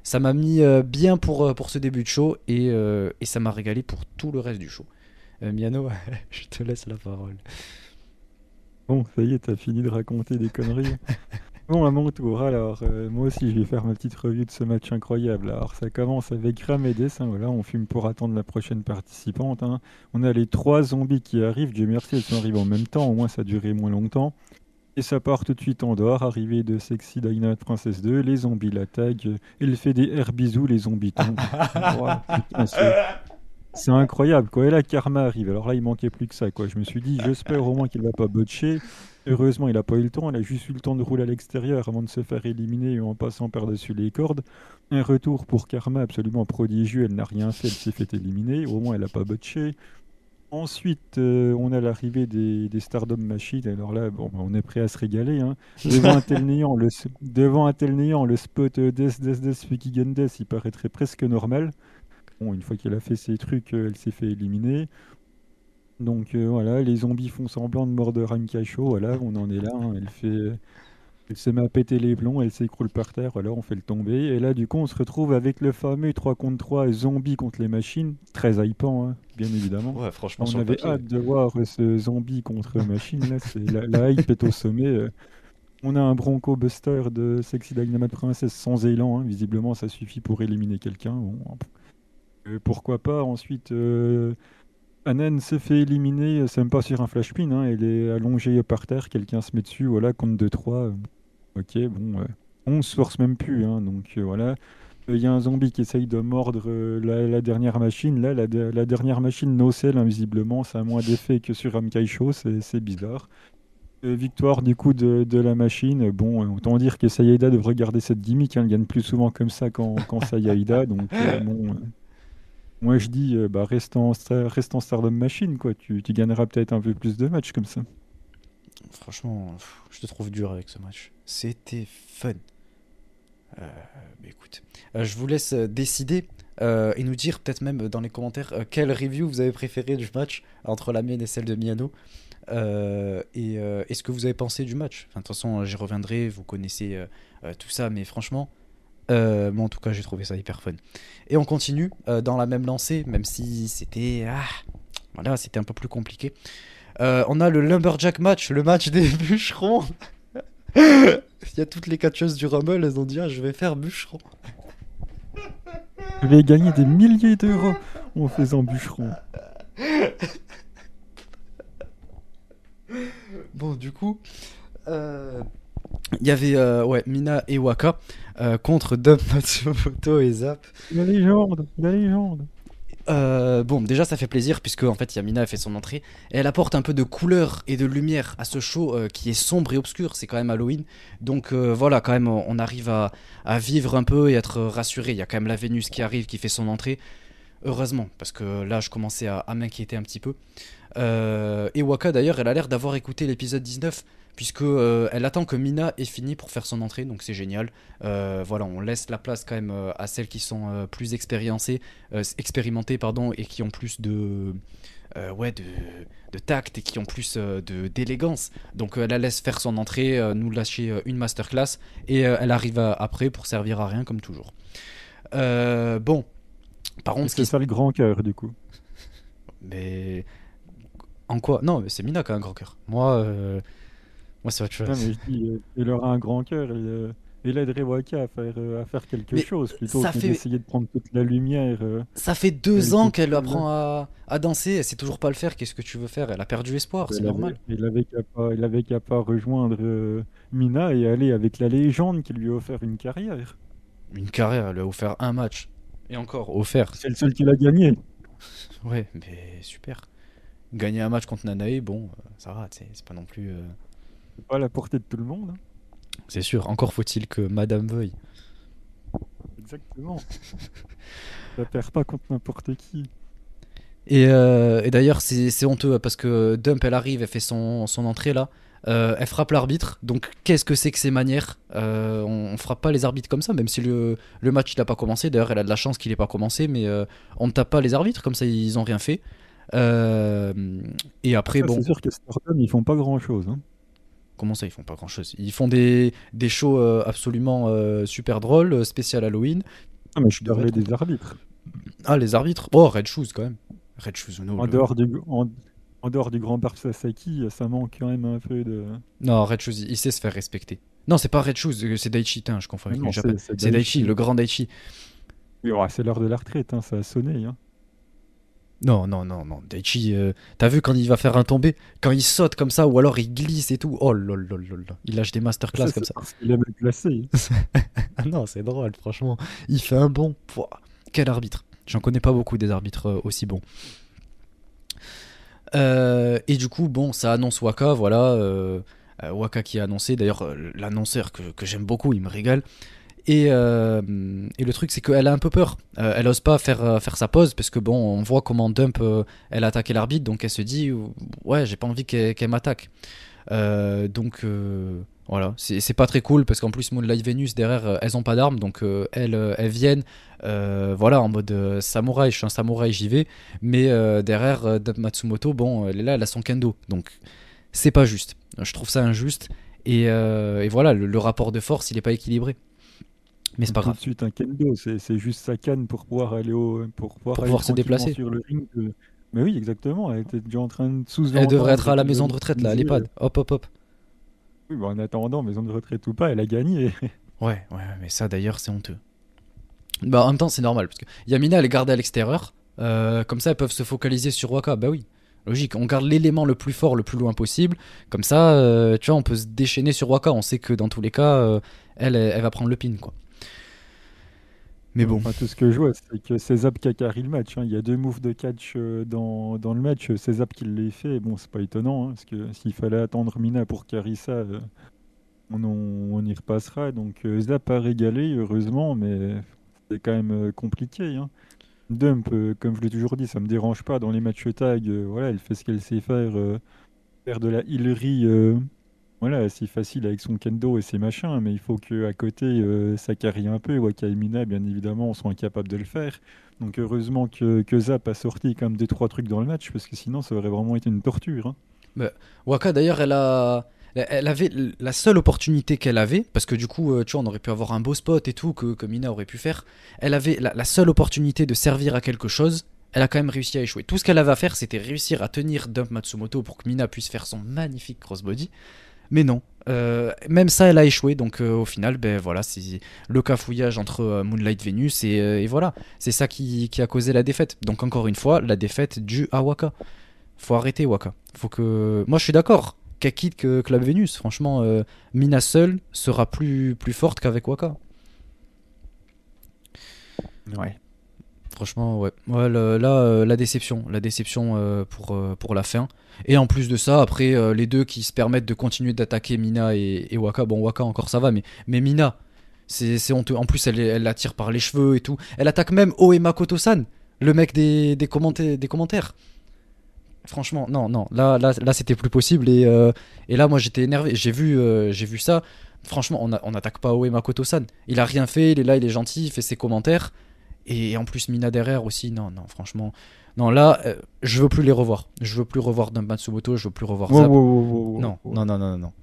ça m'a mis bien pour, pour ce début de show. Et, et ça m'a régalé pour tout le reste du show. Miano, je te laisse la parole. Bon, ça y est, t'as fini de raconter des conneries. Bon, à mon tour, alors, euh, moi aussi, je vais faire ma petite revue de ce match incroyable. Alors, ça commence avec Ramedes, hein, voilà, on fume pour attendre la prochaine participante. Hein. On a les trois zombies qui arrivent, Dieu merci, elles sont arrivées en même temps, au moins ça a duré moins longtemps. Et ça part tout de suite en dehors, arrivée de Sexy Dynamite Princess 2, les zombies la taguent, elle fait des air bisous, les zombies tombent. c'est incroyable, quoi. Et là, Karma arrive. Alors là, il manquait plus que ça, quoi. Je me suis dit, j'espère au moins qu'il va pas botcher. Heureusement, il n'a pas eu le temps. Il a juste eu le temps de rouler à l'extérieur avant de se faire éliminer en passant par-dessus les cordes. Un retour pour Karma absolument prodigieux. Elle n'a rien fait, elle s'est fait éliminer. Au moins, elle n'a pas botché. Ensuite, euh, on a l'arrivée des, Stardom Machines. Alors là, bon, bah, on est prêt à se régaler. Hein. Devant, un tel néant, le, spot Des Des Des Fukigen il paraîtrait presque normal. Bon, une fois qu'elle a fait ses trucs, euh, elle s'est fait éliminer. Donc euh, voilà, les zombies font semblant de mordre Rankacho, voilà, on en est là, hein. elle fait... Elle se met à péter les plombs, elle s'écroule par terre, voilà, on fait le tomber. Et là, du coup, on se retrouve avec le fameux 3 contre 3 zombies contre les machines. Très hypant, hein, bien évidemment. Ouais, franchement, on avait hâte de voir ce zombie contre machine. Là, la, la, hype est au sommet. Euh. On a un Bronco Buster de Sexy Dynamite Princess sans élan. Hein. Visiblement, ça suffit pour éliminer quelqu'un. Bon, euh, pourquoi pas ensuite Anen se fait éliminer, c'est même pas sur un flashpin, hein, elle est allongée par terre, quelqu'un se met dessus, voilà, compte 2-3. ok, bon, euh, on se force même plus, hein, donc euh, voilà. Il y a un zombie qui essaye de mordre euh, la, dernière machine. Là, la, dernière machine nocelle, invisiblement, ça a moins d'effet que sur Amkaisho, c'est bizarre. victoire du coup de, la machine. Bon, autant dire que Sayada devrait garder cette gimmick. Hein, elle gagne plus souvent comme ça qu'en Sayada. Donc, bon, moi, je dis, euh, bah, reste, en, Stardom Machine, quoi. Tu, gagneras peut-être un peu plus de matchs comme ça. Franchement, je te trouve dur avec ce match. C'était fun. Euh, écoute, euh, je vous laisse décider et nous dire peut-être même dans les commentaires quelle review vous avez préféré du match entre la mienne et celle de Miano. et, est ce que vous avez pensé du match? De toute façon, j'y reviendrai, vous connaissez tout ça, mais franchement, euh, en tout cas, j'ai trouvé ça hyper fun. Et on continue euh, dans la même lancée, même si c'était ah, voilà, c'était un peu plus compliqué. Euh, on a le Lumberjack match, le match des bûcherons. Il y a toutes les catcheuses du Rumble, elles ont dit ah, je vais faire bûcheron. Je vais gagner des milliers d'euros en faisant bûcheron. Bon, du coup, euh, il y avait euh, ouais, Mina et Waka euh, contre Dom Matsumoto et Zap. La légende, la légende. Euh, bon, déjà ça fait plaisir puisque en fait Yamina a fait son entrée et elle apporte un peu de couleur et de lumière à ce show euh, qui est sombre et obscur. C'est quand même Halloween, donc euh, voilà, quand même on arrive à, à vivre un peu et être rassuré. Il y a quand même la Vénus qui arrive, qui fait son entrée. Heureusement, parce que là je commençais à, à m'inquiéter un petit peu. Et Waka d'ailleurs, elle a l'air d'avoir écouté l'épisode 19 puisque euh, elle attend que Mina ait fini pour faire son entrée, donc c'est génial. Euh, voilà, on laisse la place quand même euh, à celles qui sont plus expérimentées pardon, et qui ont plus de ouais de, de tact et qui ont plus de d'élégance. Donc elle la laisse faire son entrée, nous lâcher une masterclass et elle arrive à- après pour servir à rien comme toujours. Bon, par contre, ce C'est ça le grand cœur du coup? mais en quoi? Non, mais c'est Mina qui a un grand cœur. Moi, euh, moi c'est autre chose. Non, mais je dis, euh, il aura un grand cœur et euh, il aiderait Waka à faire, euh, à faire quelque Mais chose plutôt que fait- d'essayer de prendre toute la lumière. euh. Ça fait deux ans qu'elle apprend à, à danser, elle sait toujours pas le faire. Qu'est-ce que tu veux faire? Elle a perdu espoir, c'est Il avait- normal. Il avait qu'à pas, il avait qu'à pas rejoindre euh, Mina et aller avec la légende qui lui a offert une carrière. Une carrière, elle lui a offert un match. Et encore, offert. C'est le seul qui l'a gagné. Ouais, mais super. Gagner un match contre Nanae, bon, ça va, c'est pas non plus. C'est pas à la portée de tout le monde. hein. C'est sûr, encore faut-il que Madame veuille. Exactement. Ça perd pas contre n'importe qui. Et, euh, et d'ailleurs, c'est c'est honteux parce que Dump, elle arrive, elle fait son, son entrée là. Euh, elle frappe l'arbitre. Donc, qu'est-ce que c'est que ces manières? Euh, on, on frappe pas les arbitres comme ça, même si le, le match il a pas commencé. D'ailleurs, elle a de la chance qu'il ait pas commencé, mais on ne tape pas les arbitres comme ça, ils ont rien fait. Et après, bon, C'est sûr que Stardom, ils font pas grand chose. Comment ça, ils font pas grand chose Ils font des, des shows euh, absolument euh, super drôles, euh, spécial Halloween. Ah, mais je être des arbitres. Ah, les arbitres? Oh, Red Shoes quand même. Red Shoes, no, En le- dehors, du, en, en dehors du grand Barb Sasaki, ça manque quand même un peu de. Non, Red Shoes, il sait se faire respecter. Non, c'est pas Red Shoes, c'est Daichi, tain, je confonds avec Non, c'est- Daichi, le grand Daichi. Ouais, c'est l'heure de la retraite, hein, ça a sonné. Hein. Non, non, non, non, Daichi, euh, t'as vu quand il va faire un tombé Quand il saute comme ça, ou alors il glisse et tout. Oh lol, lol, lol. Il lâche des masterclass comme ça. Parce qu'il avait placé. Ah non, c'est drôle, franchement. Il fait un bon. Pouah, Quel arbitre J'en connais pas beaucoup des arbitres euh, aussi bons. Euh, et du coup, bon, ça annonce Waka, voilà. euh, Waka qui a annoncé, d'ailleurs, l'annonceur que, que j'aime beaucoup, il me régale. Et, euh, et le truc, c'est qu'elle a un peu peur. Euh, elle ose pas faire, euh, faire sa pause parce que, bon, on voit comment Dump, elle a attaqué l'arbitre, donc elle se dit, ouais, j'ai pas envie qu'elle m'attaque. Donc, voilà, c'est pas très cool parce qu'en plus, Moonlight Venus, derrière, elles ont pas d'armes, donc elles, elles viennent, voilà, en mode samouraï, je suis un samouraï, j'y vais. Mais derrière, Dump Matsumoto, bon, elle est là, elle a son kendo, donc c'est pas juste. Je trouve ça injuste. Et, et voilà, le, le rapport de force, il est pas équilibré. Mais c'est pas Tout grave. de suite un kendo, c'est juste sa canne pour pouvoir aller au pour pouvoir, Pour aller pouvoir se déplacer. sur le ring. de- Mais oui, exactement. Elle était déjà en train de sous Elle devrait être à la maison de retraite, là, à l'EHPAD. Hop, hop, hop. Oui, bah, en attendant, maison de retraite ou pas, elle a gagné. Ouais, ouais, mais ça d'ailleurs c'est honteux. Bah en même temps c'est normal parce que Yamina elle est gardée à l'extérieur, euh, comme ça elles peuvent se focaliser sur Waka. Bah oui, logique. On garde l'élément le plus fort le plus loin possible, comme ça euh, tu vois on peut se déchaîner sur Waka. On sait que dans tous les cas euh, elle, elle, elle va prendre le pin quoi. Mais bon, tout ce que je vois, c'est que Zap qui a carry le match. hein. Il y a deux moves de catch euh, dans, dans le match. Zap qui les fait. Bon, c'est pas étonnant, hein, parce que s'il fallait attendre Mina pour carry ça, euh, on, on- y repassera. Donc euh, Zap a régalé, heureusement, mais c'est quand même compliqué. hein. Dump, comme je l'ai toujours dit, ça me dérange pas dans les matchs tag. voilà, elle fait ce qu'elle sait faire. faire de la healerie, euh, voilà, c'est facile avec son kendo et ses machins, mais il faut que à côté euh, carry un peu. Et Mina, bien évidemment, sont incapables de le faire. Donc heureusement que, que Zap a sorti quand même deux trois trucs dans le match, parce que sinon ça aurait vraiment été une torture. hein. Waka d'ailleurs elle a elle avait la seule opportunité qu'elle avait parce que du coup euh, tu vois on aurait pu avoir un beau spot et tout que, que Mina aurait pu faire elle avait la, la seule opportunité de servir à quelque chose elle a quand même réussi à échouer. Tout ce qu'elle avait à faire, c'était réussir à tenir Dump Matsumoto pour que Mina puisse faire son magnifique crossbody. Mais non, euh, même ça, elle a échoué. Donc euh, au final, ben voilà, c'est le cafouillage entre euh, Moonlight Venus et, voilà, c'est ça qui, qui, a causé la défaite. Donc encore une fois, la défaite due à Waka. Faut arrêter Waka. Faut que, moi je suis d'accord. Qu'elle quitte que Club Venus. Franchement, Mina seule sera plus plus forte qu'avec Waka. Ouais. Franchement, ouais. ouais là, la déception. La déception pour, pour la fin. Et en plus de ça, après, euh, les deux qui se permettent de continuer d'attaquer Mina et, Waka. Bon, Waka encore ça va, mais, mais Mina, c'est honteux. En plus, elle, elle la tire par les cheveux et tout. Elle attaque même Oema Koto-san, le mec des, des, des commentaires. Franchement, non, non. Là, là, là c'était plus possible. Et, euh, et là, moi, j'étais énervé. J'ai vu, euh, j'ai vu ça. Franchement, on n'attaque pas Oema Koto-san. Il a rien fait. Il est là, il est gentil, il fait ses commentaires. Et en plus, Mina derrière aussi. Non, non, franchement. Non, là, euh, je veux plus les revoir. Je veux plus revoir d'un Matsumoto, je veux plus revoir ça. non, non, non, non, non,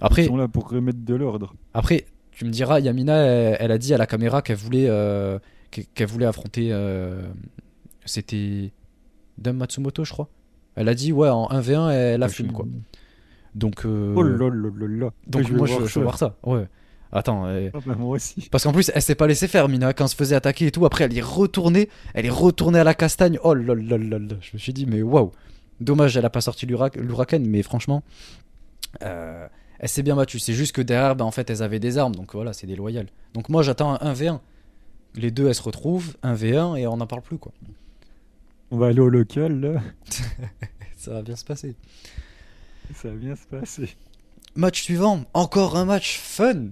Après, Ils sont là pour remettre de l'ordre. Après, tu me diras, Yamina, elle, a dit à la caméra qu'elle voulait, euh, qu'elle voulait affronter. Euh, c'était Dame Matsumoto, je crois. Elle a dit, ouais, en 1v1, elle, a fume, quoi. Donc, oh là là là là. Donc, moi, je veux voir ça. Ouais. Attends. Oh, bah, moi aussi. Parce qu'en plus, elle s'est pas laissée faire, Mina. Quand elle se faisait attaquer et tout, après, elle est retournée. Elle est retournée à la castagne. Oh là là là là. Je me suis dit, mais waouh. Dommage, elle a pas sorti l'Huracan, mais franchement, euh, elle s'est bien battue. C'est juste que derrière, bah, en fait, elles avaient des armes. Donc voilà, c'est des loyales. Donc moi, j'attends un 1v1. Les deux, elles se retrouvent, 1v1, et on n'en parle plus, quoi. On va aller au local, là. Ça va bien se passer. Ça va bien se passer. Match suivant, encore un match fun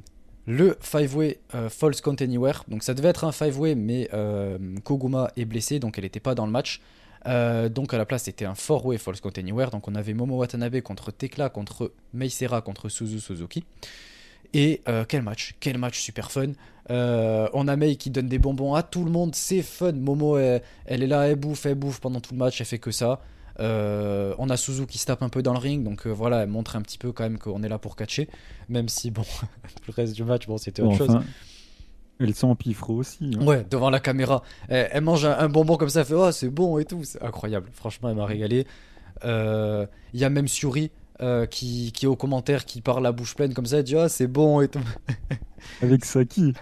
le 5-way euh, False Count Anywhere. Donc ça devait être un 5-way, mais euh, Koguma est blessé, donc elle n'était pas dans le match. Euh, donc à la place, c'était un 4-way False Count Anywhere. Donc on avait Momo Watanabe contre Tekla, contre Meisera, contre Suzu Suzuki. Et quel match, quel match super fun. on a Mei qui donne des bonbons à tout le monde, c'est fun. Momo, elle, est là, elle bouffe, elle bouffe pendant tout le match, elle fait que ça. Euh, on a Suzu qui se tape un peu dans le ring, donc euh, voilà, elle montre un petit peu quand même qu'on est là pour catcher, même si bon, le reste du match, bon, c'était autre chose. Elle s'empiffre aussi. Hein. Ouais, devant la caméra. Elle, mange un, bonbon comme ça, elle fait Oh, c'est bon et tout. C'est incroyable. Franchement, elle m'a régalé. Euh, il y a même Suri qui, qui est au commentaire, qui parle la bouche pleine comme ça. Elle dit Oh, c'est bon et tout. Avec Saki.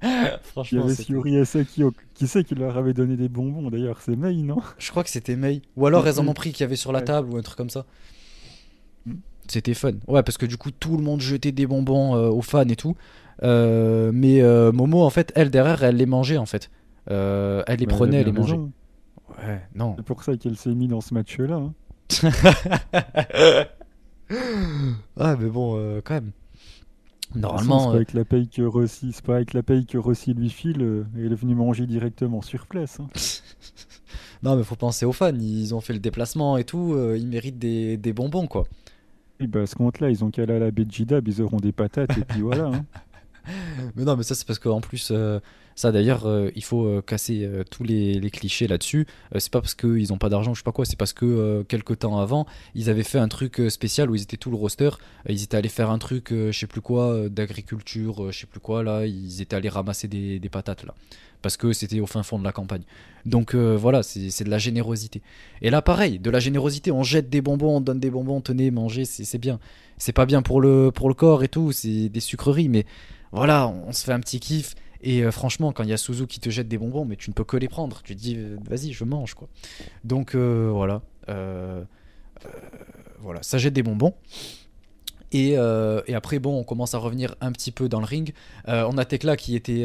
Franchement, il y avait Suri et Saki qui sait qui leur avait donné des bonbons d'ailleurs? C'est Mei, non? Je crois que c'était Mei. Ou alors elles en ont pris qu'il y avait sur la table ou un truc comme ça. Hmm. C'était fun. Ouais, parce que du coup, tout le monde jetait des bonbons euh, aux fans et tout. Euh, mais euh, Momo, en fait, elle derrière, elle les mangeait en fait. elle les prenait, elle les mangeait. Ouais, non. C'est pour ça qu'elle s'est mise dans ce match-là. Hein. ah, mais bon, quand même. Normalement, c'est pas euh, avec la paye que Rossi, c'est pas avec la paye que Rossi lui file. Euh, il est venu manger directement sur place. Hein. non, mais faut penser aux fans. Ils ont fait le déplacement et tout. Euh, ils méritent des, des, bonbons, quoi. Et bah, à ce compte-là, ils ont qu'à aller à la Béjidab, ils auront des patates et puis voilà. Hein. mais non, mais ça, c'est parce qu'en plus, ça d'ailleurs, euh, il faut euh, casser euh, tous les, clichés là-dessus. c'est pas parce qu'ils n'ont pas d'argent, je sais pas quoi, c'est parce que quelques temps avant, ils avaient fait un truc spécial où ils étaient tout le roster. ils étaient allés faire un truc, je sais plus quoi, d'agriculture, je sais plus quoi, là. Ils étaient allés ramasser des, patates, là. Parce que c'était au fin fond de la campagne. Donc voilà, c'est de la générosité. Et là, pareil, de la générosité, on jette des bonbons, on donne des bonbons, tenez, mangez, c'est bien. C'est pas bien pour le, pour le corps et tout, c'est des sucreries, mais voilà, on se fait un petit kiff. Et euh, franchement, quand il y a Suzu qui te jette des bonbons, mais tu ne peux que les prendre. Tu te dis, euh, vas-y, je mange quoi. Donc euh, voilà, voilà, ça jette des bonbons. Et, après, bon, on commence à revenir un petit peu dans le ring. on a Tekla qui était,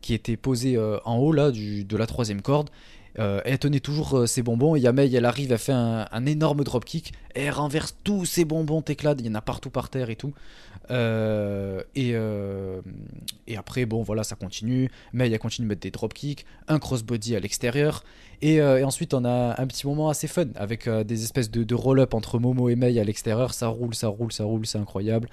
qui était posé en haut là de la troisième corde. Elle tenait toujours ses bonbons. Et Yamei, elle arrive, elle fait un, énorme dropkick. Elle renverse tous ses bonbons Tekla. Il y en a partout par terre et tout. Euh, et, euh, après, bon, voilà, ça continue. Mais il a continué de mettre des dropkicks, un crossbody à l'extérieur. Et, euh, et, ensuite, on a un petit moment assez fun avec des espèces de, roll-up entre Momo et Mei à l'extérieur. Ça roule, ça roule, ça roule, c'est incroyable.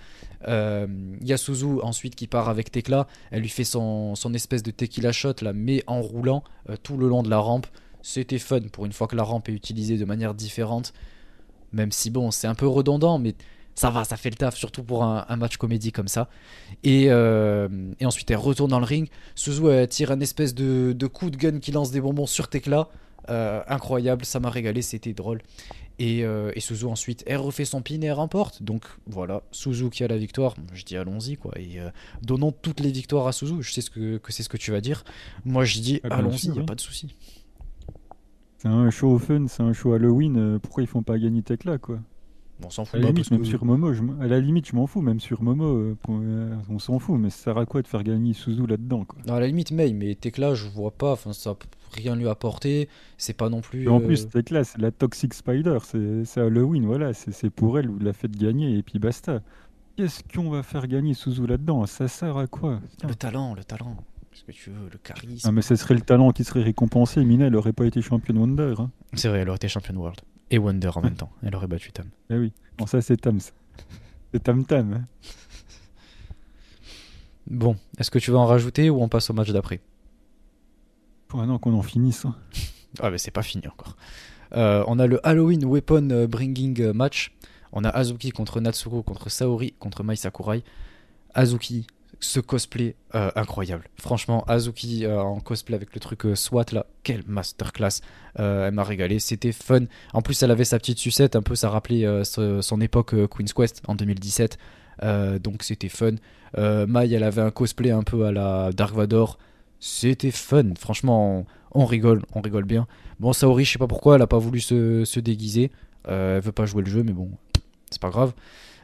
Il y a Suzu ensuite qui part avec Tekla. Elle lui fait son, son espèce de tequila shot, là, mais en roulant tout le long de la rampe. C'était fun pour une fois que la rampe est utilisée de manière différente. Même si, bon, c'est un peu redondant, mais ça va, ça fait le taf, surtout pour un, match comédie comme ça. Et, euh, et, ensuite, elle retourne dans le ring. Suzu elle tire un espèce de, de, coup de gun qui lance des bonbons sur Tekla. Euh, incroyable, ça m'a régalé, c'était drôle. Et, euh, et, Suzu ensuite, elle refait son pin et elle remporte. Donc voilà, Suzu qui a la victoire. Je dis allons-y quoi. Et donnons toutes les victoires à Suzu. Je sais ce que, que c'est ce que tu vas dire. Moi je dis ah, allons-y, il n'y a pas de souci. C'est un show fun, c'est un show Halloween. pourquoi ils font pas gagner Tekla quoi? On s'en fout. À la limite, même sur Momo, je... à la limite, je m'en fous. Même sur Momo, euh, euh, on s'en fout. Mais ça sert à quoi de faire gagner Suzu là-dedans quoi? À la limite, May, mais Tekla, je vois pas. Enfin, ça rien lui apporter. C'est pas non plus. en plus, euh, Tekla, c'est la Toxic Spider. C'est Halloween, voilà. C'est pour elle, vous la faites gagner et puis basta. Qu'est-ce qu'on va faire gagner Suzu là-dedans? Ça sert à quoi? Le talent, le talent. Qu'est-ce que tu veux Le charisme. Ah, mais ce serait le talent qui serait récompensé. Mina, elle aurait pas été championne Wonder. Hein. C'est vrai, elle aurait été championne World et Wonder en même temps. Elle aurait battu Tam. Eh oui, bon, ça c'est Tam. C'est Tam Tam. Hein. Bon, est-ce que tu vas en rajouter ou on passe au match d'après? Pour non qu'on en finisse. Hein. Ah, mais c'est pas fini encore. Euh, on a le Halloween Weapon Bringing match. On a Azuki contre Natsuko, contre Saori, contre Mai Sakurai. Azuki ce cosplay euh, incroyable. Franchement, Azuki euh, en cosplay avec le truc euh, SWAT là, quelle masterclass. elle m'a régalé, c'était fun. En plus, elle avait sa petite sucette, un peu ça rappelait son époque Queen's Quest en 2017. donc c'était fun. Mai, elle avait un cosplay un peu à la Dark Vador. C'était fun. Franchement, on, rigole, on rigole bien. Bon, Saori, je sais pas pourquoi, elle a pas voulu se, se déguiser. elle veut pas jouer le jeu, mais bon, c'est pas grave.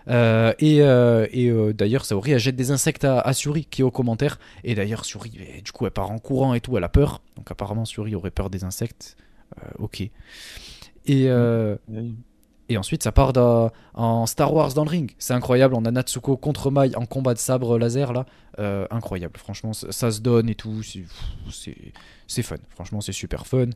Euh, et, euh, euh, d'ailleurs, Saori, jette des insectes à, Suri qui est au commentaire. Et d'ailleurs, Suri, du coup, elle part en courant et tout, elle a peur. Donc apparemment, Suri aurait peur des insectes. ok. Et, et ensuite, ça part en Star Wars dans le ring. C'est incroyable. On a Natsuko contre Mai en combat de sabre laser là. Euh, incroyable. Franchement, ça, se donne et tout. C'est fun. Franchement, c'est super fun.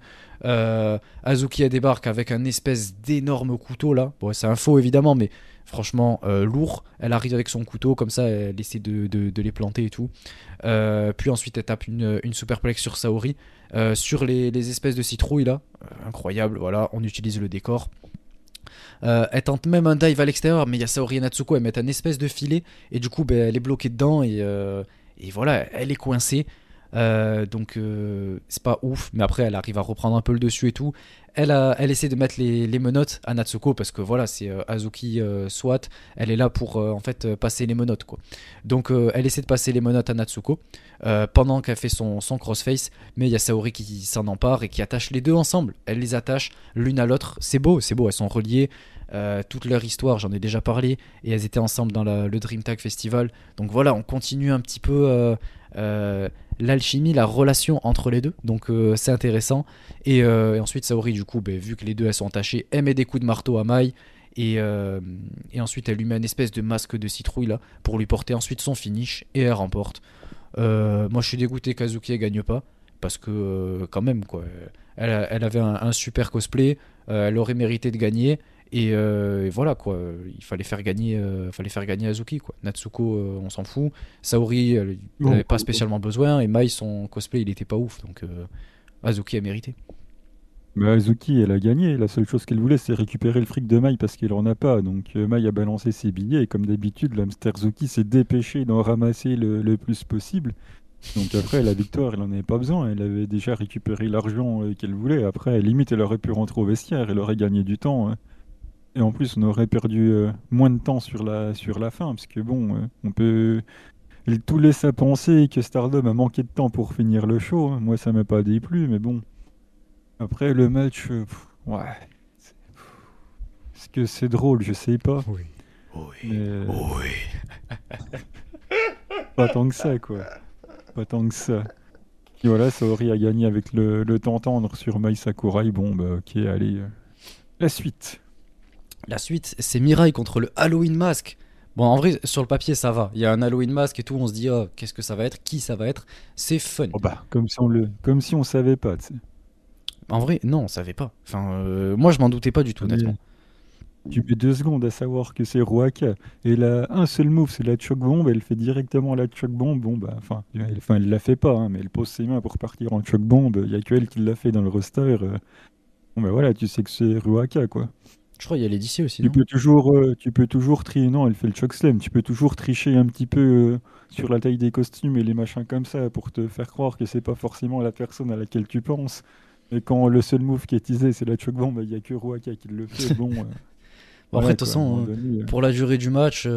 Euh, Azuki débarque avec un espèce d'énorme couteau là. Bon, c'est un faux évidemment, mais franchement euh, lourd. Elle arrive avec son couteau comme ça, elle essaie de, les planter et tout. Euh, puis ensuite, elle tape une, une superplex sur Saori. sur les, espèces de citrouilles là. incroyable. Voilà, on utilise le décor. Euh, elle tente même un dive à l'extérieur, mais il y a Saori et Natsuko, elle met un espèce de filet, et du coup, ben, elle est bloquée dedans, euh, et voilà, elle est coincée. Euh, donc c'est pas ouf, mais après elle arrive à reprendre un peu le dessus et tout. Elle, elle essaie de mettre les, les menottes à Natsuko parce que voilà, c'est Azuki SWAT, elle est là pour en fait passer les menottes quoi. Donc elle essaie de passer les menottes à Natsuko pendant qu'elle fait son, son crossface, mais il y a Saori qui s'en empare et qui attache les deux ensemble. Elle les attache l'une à l'autre, c'est beau, c'est beau, elles sont reliées. Euh, toute leur histoire, j'en ai déjà parlé, et elles étaient ensemble dans le Dream Tag Festival. Donc voilà, on continue un petit peu euh, euh, l'alchimie, la relation entre les deux, donc c'est intéressant. Et, ensuite, Saori, du coup, ben, vu que les deux elles sont attachées, elle met des coups de marteau à Mai. Et, ensuite, elle lui met une espèce de masque de citrouille là pour lui porter ensuite son finish et elle remporte. moi, je suis dégoûté qu'Azuki ne gagne pas parce que, quand même, quoi. Elle, avait un super cosplay, elle aurait mérité de gagner. Euh, et, voilà quoi, il fallait faire gagner, euh, fallait faire gagner Azuki quoi. Natsuko, euh, on s'en fout. Saori, il n'avait pas spécialement besoin. Et Mai, son cosplay, il était pas ouf. Donc Azuki a mérité. Mais Azuki, elle a gagné. La seule chose qu'elle voulait, c'est récupérer le fric de Mai parce qu'elle en a pas. Donc Mai a balancé ses billets. Et comme d'habitude, l'hamster Zuki s'est dépêché d'en ramasser le, le, plus possible. Donc après, la victoire, elle en avait pas besoin. Elle avait déjà récupéré l'argent qu'elle voulait. Après, limite, elle aurait pu rentrer au vestiaire. Elle aurait gagné du temps. Et en plus, on aurait perdu euh, moins de temps sur la, sur la fin, parce que bon, euh, on peut tout laisse à penser que Stardom a manqué de temps pour finir le show. Hein. Moi, ça m'a pas déplu, mais bon. Après, le match, euh, ouais. Est-ce que c'est drôle? Je sais pas. Oui. Oui. Oui. pas tant que ça, quoi. Pas tant que ça. Et voilà, Saori a gagné avec le, le temps tendre sur Mai Sakurai. Bon, bah, ok, allez. la suite. La suite, c'est Mirai contre le Halloween Mask. Bon, en vrai, sur le papier, ça va. Il y a un Halloween Mask et tout. On se dit, oh, qu'est-ce que ça va être? Qui ça va être? C'est fun. Oh bah, comme si on le, comme si on savait pas. En vrai, non, on savait pas. Enfin, euh, moi, je m'en doutais pas du tout, honnêtement. Tu mets deux secondes à savoir que c'est Ruaka. Et là, un seul move, c'est la choc bomb. Elle fait directement la choc bomb. Bon, bah, enfin, elle, enfin, elle la fait pas, hein, mais elle pose ses mains pour partir en choc bomb. Il y a que elle qui l'a fait dans le roster. Euh. Bon, bah voilà, tu sais que c'est Ruaka, quoi. Je crois qu'il y a les DC aussi. Tu non peux toujours, euh, tu peux toujours trier. Non, elle fait le chokeslam. Tu peux toujours tricher un petit peu euh, sur la taille des costumes et les machins comme ça pour te faire croire que c'est pas forcément la personne à laquelle tu penses. Et quand le seul move qui est teasé, c'est la choke bomb, il y a que Ruaka qui le fait. Bon. euh, Bon, voilà, après, de toute façon, donné, pour la durée du match,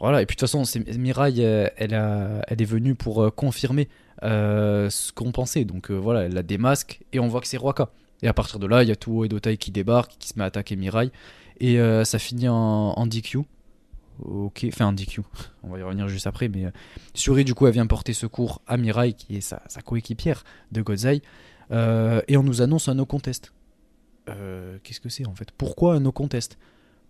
voilà. Et puis de toute façon, c'est- Mirai, elle, a, elle est venue pour confirmer euh, ce qu'on pensait. Donc euh, voilà, elle la démasque et on voit que c'est Ruaka. Et à partir de là, il y a Tuo et Dotai qui débarquent, qui se met à attaquer Mirai. Et euh, ça finit en, DQ. Ok, enfin en DQ. On va y revenir juste après. Mais euh, du coup, elle vient porter secours à Mirai, qui est sa, sa coéquipière de Godzai. Euh, et on nous annonce un no contest. Euh, Qu'est-ce que c'est en fait? Pourquoi un no contest?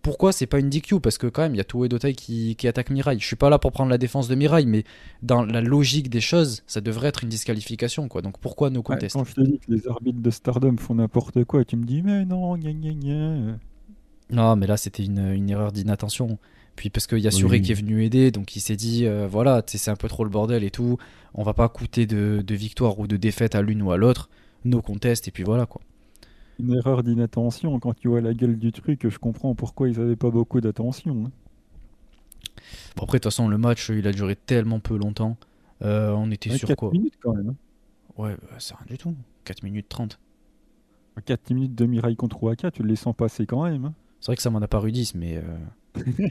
Pourquoi c'est pas une DQ Parce que quand même, il y a Tuo et Dotai qui, qui attaquent Mirai. Je suis pas là pour prendre la défense de Mirai, mais dans la logique des choses, ça devrait être une disqualification, quoi. Donc pourquoi no ouais, contest? quand je te dis que les arbitres de Stardom font n'importe quoi, tu me dis, mais non, gna gna gna. Non, mais là c'était une, une erreur d'inattention. Puis parce qu'il y a Oui. Suri qui est venu aider, donc il s'est dit, euh, voilà, c'est un peu trop le bordel et tout. On va pas coûter de, de victoire ou de défaite à l'une ou à l'autre. No contest, et puis voilà, quoi. Une erreur d'inattention, quand tu vois la gueule du truc, je comprends pourquoi ils avaient pas beaucoup d'attention. hein. Bon, après, de toute façon, le match, il a duré tellement peu longtemps. Euh, on était Ouais, sur quatre quoi? minutes quand même. hein. Ouais, bah, c'est rien du tout. 4 minutes 30. 4 minutes de Mirai contre Waka, tu les sens passer quand même. hein. C'est vrai que ça m'en a paru 10, mais. euh,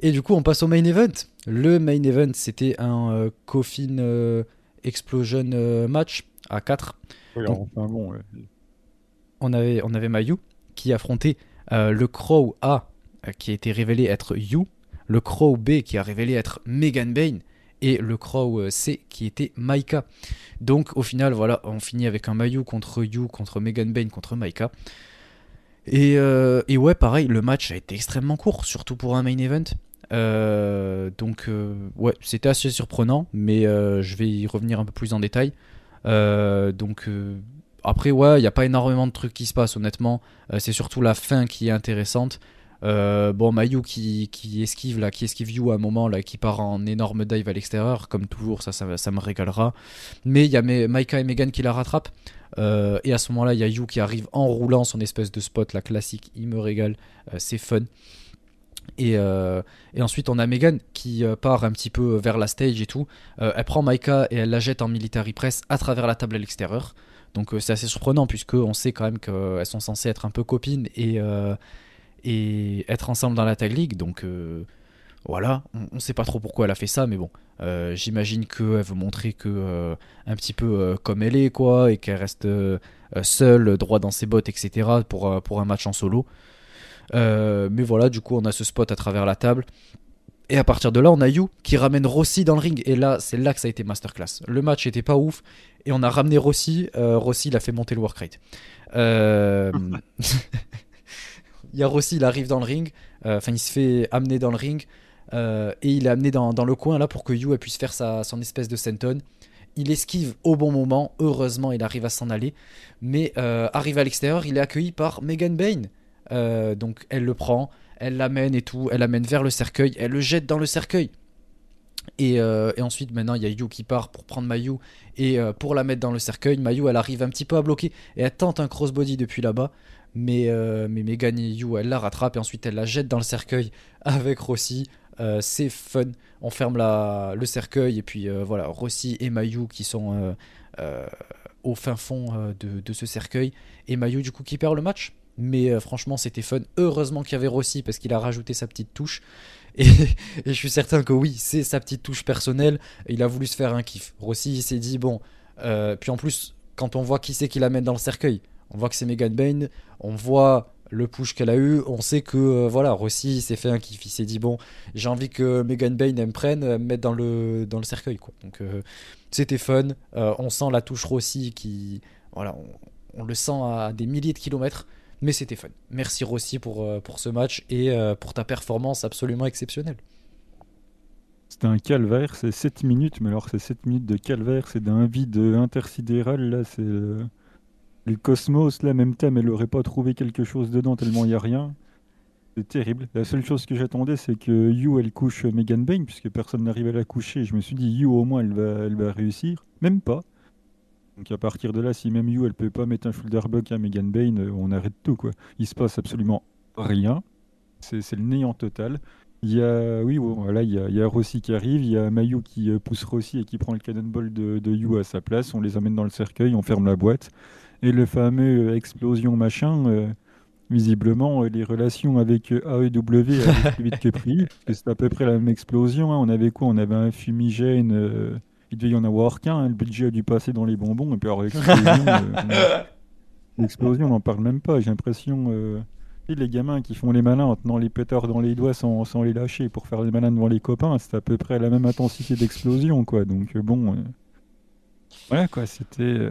Et du coup, on passe au main event. Le main event, c'était un euh, Coffin euh, Explosion euh, match à 4. Donc- enfin bon, On avait, on avait Mayu qui affrontait euh, le Crow A, euh, qui a été révélé être Yu, le Crow B, qui a révélé être Megan Bane, et le Crow euh, C, qui était Maika. Donc, au final, voilà, on finit avec un Mayu contre Yu, contre Megan Bane, contre Maika. Et, euh, et ouais, pareil, le match a été extrêmement court, surtout pour un main event. Euh, donc, euh, ouais, c'était assez surprenant, mais je vais y revenir un peu plus en détail. Euh, donc, euh, après, ouais, il n'y a pas énormément de trucs qui se passent, honnêtement. Euh, c'est surtout la fin qui est intéressante. Bon, Mayu qui, qui esquive là, qui esquive Yu à un moment là, qui part en énorme dive à l'extérieur, comme toujours, ça, me régalera. Mais il y a Maika et Megan qui la rattrapent. Et à ce moment-là, il y a Yu qui arrive en roulant son espèce de spot, la classique, il me régale, c'est fun. Et, euh, et ensuite, on a Megan qui euh, part un petit peu vers la stage et tout. Euh, elle prend Maika et elle la jette en military press à travers la table à l'extérieur. Donc c'est assez surprenant puisque on sait quand même qu'elles sont censées être un peu copines et, être ensemble dans la tag league. Donc voilà, on ne sait pas trop pourquoi elle a fait ça, mais bon, j'imagine qu'elle veut montrer que un petit peu comme elle est quoi et qu'elle reste seule, droit dans ses bottes, etc. pour un match en solo. Euh, mais voilà, du coup, on a ce spot à travers la table. Et à partir de là, on a Yu qui ramène Rossi dans le ring. Et là, c'est là que ça a été masterclass. Le match était pas ouf. Et on a ramené Rossi. Euh, Rossi, il a fait monter le work rate. Euh, il y a Rossi, il arrive dans le ring. Enfin, il se fait amener dans le ring. Et il est amené dans, dans le coin là pour que elle puisse faire sa, son espèce de senton. Il esquive au bon moment. Heureusement, il arrive à s'en aller. Mais euh, arrivé à l'extérieur, il est accueilli par Megan Bane. Euh, donc elle le prend, elle l'amène et tout, elle l'amène vers le cercueil, elle le jette dans le cercueil. Et, euh, ensuite, maintenant, il y a Yu qui part pour prendre Mayu et euh, pour la mettre dans le cercueil. Mayu, elle arrive un petit peu à bloquer et elle tente un crossbody depuis là-bas. Mais, mais Megan et Yu, elle la rattrape et ensuite elle la jette dans le cercueil avec Rossi. C'est fun. On ferme le cercueil et puis voilà, Rossi et Mayu qui sont au fin fond de, de ce cercueil. Et Mayu, du coup, qui perd le match. Mais euh, franchement, c'était fun. Heureusement qu'il y avait Rossi parce qu'il a rajouté sa petite touche. Et, je suis certain que oui, c'est sa petite touche personnelle. Il a voulu se faire un kiff. Rossi, il s'est dit, bon. euh, puis en plus, quand on voit qui c'est qui l'amène dans le cercueil, on voit que c'est Megan Bane. On voit le push qu'elle a eu. On sait que, euh, voilà, Rossi s'est fait un kiff. Il s'est dit, bon, j'ai envie que Megan Bane elle me prenne, me mette dans le, dans le cercueil. Quoi. Donc c'était fun. On sent la touche Rossi qui. Voilà, on le sent à des milliers de kilomètres. Mais c'était fun. Merci Rossi pour, euh, pour ce match et euh, pour ta performance absolument exceptionnelle. C'était un calvaire, c'est 7 minutes, mais alors c'est 7 minutes de calvaire, c'est d'un vide intersidéral, là, c'est... euh, Le cosmos, là, même thème, elle aurait pas trouvé quelque chose dedans tellement il n'y a rien. C'est terrible. La seule chose que j'attendais, c'est que Yu, elle couche Megan Bane, puisque personne n'arrive à la coucher. Je me suis dit, Yu, au moins, elle va, elle va réussir. Même pas. Donc à partir de là, si même You, elle peut pas mettre un shoulder block à Megan Bain, euh, on arrête tout. Quoi. Il se passe absolument rien. C'est le néant total. Il y a, oui, voilà, il y a, il y a Rossi qui arrive, il y a Mayu qui euh, pousse Rossi et qui prend le cannonball de, de You à sa place. On les amène dans le cercueil, on ferme la boîte. Et le fameux euh, explosion machin, visiblement, les relations avec AEW allaient plus vite que pris. C'est à peu près la même explosion. Hein. On avait quoi? On avait un fumigène il devait y en avoir qu'un, hein. le budget a dû passer dans les bonbons, et puis alors l'explosion, on n'en parle même pas, j'ai l'impression... Euh, les gamins qui font les malins en tenant les pétards dans les doigts sans, sans, les lâcher pour faire les malins devant les copains, c'est à peu près la même intensité d'explosion, quoi. Donc euh, bon... Euh, voilà, quoi, c'était...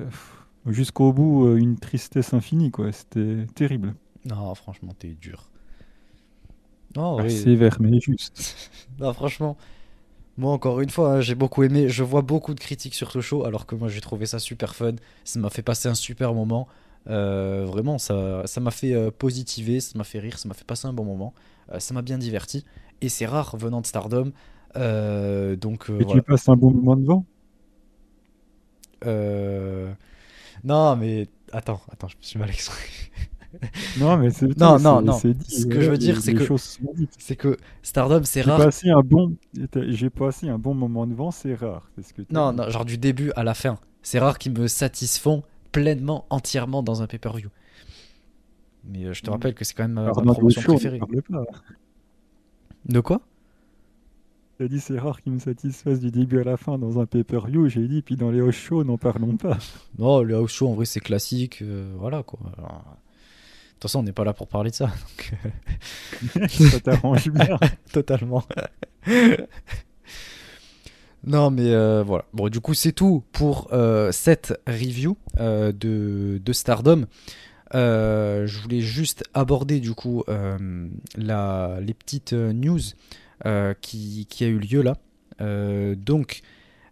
Jusqu'au bout, une tristesse infinie, quoi. C'était terrible. Non, franchement, t'es dur. Non, ah, Sévère, mais juste. non, franchement, moi, encore une fois, hein, j'ai beaucoup aimé. Je vois beaucoup de critiques sur ce show, alors que moi, j'ai trouvé ça super fun. Ça m'a fait passer un super moment. Euh, vraiment, ça, ça m'a fait euh, positiver, ça m'a fait rire, ça m'a fait passer un bon moment. Euh, ça m'a bien diverti. Et c'est rare venant de Stardom. donc, Et tu passes un bon moment devant? Non, mais attends, attends, je me suis mal exprimé. non, mais c'est non, non, non. Ce que je veux dire, c'est que c'est que Stardom, c'est rare. Passé un bon, j'ai passé un bon moment devant, c'est rare. Ce que non, non, genre du début à la fin. C'est rare qu'ils me satisfont pleinement, entièrement dans un pay-per-view. Mais euh, je te mm. rappelle que c'est quand même euh, ma promotion préférée. De quoi? J'ai dit c'est rare qu'ils me satisfassent du début à la fin dans un pay-per-view. J'ai dit puis dans les house shows, n'en parlons pas. Non, les house shows en vrai c'est classique, euh, voilà quoi. Toute façon, on n'est pas là pour parler de ça. ça t'arrange bien. Totalement. non, mais euh, voilà. Bon, du coup, c'est tout pour euh, cette review euh, de, de, Stardom. je voulais juste aborder du coup la, les petites news qui, qui, a eu lieu là. donc,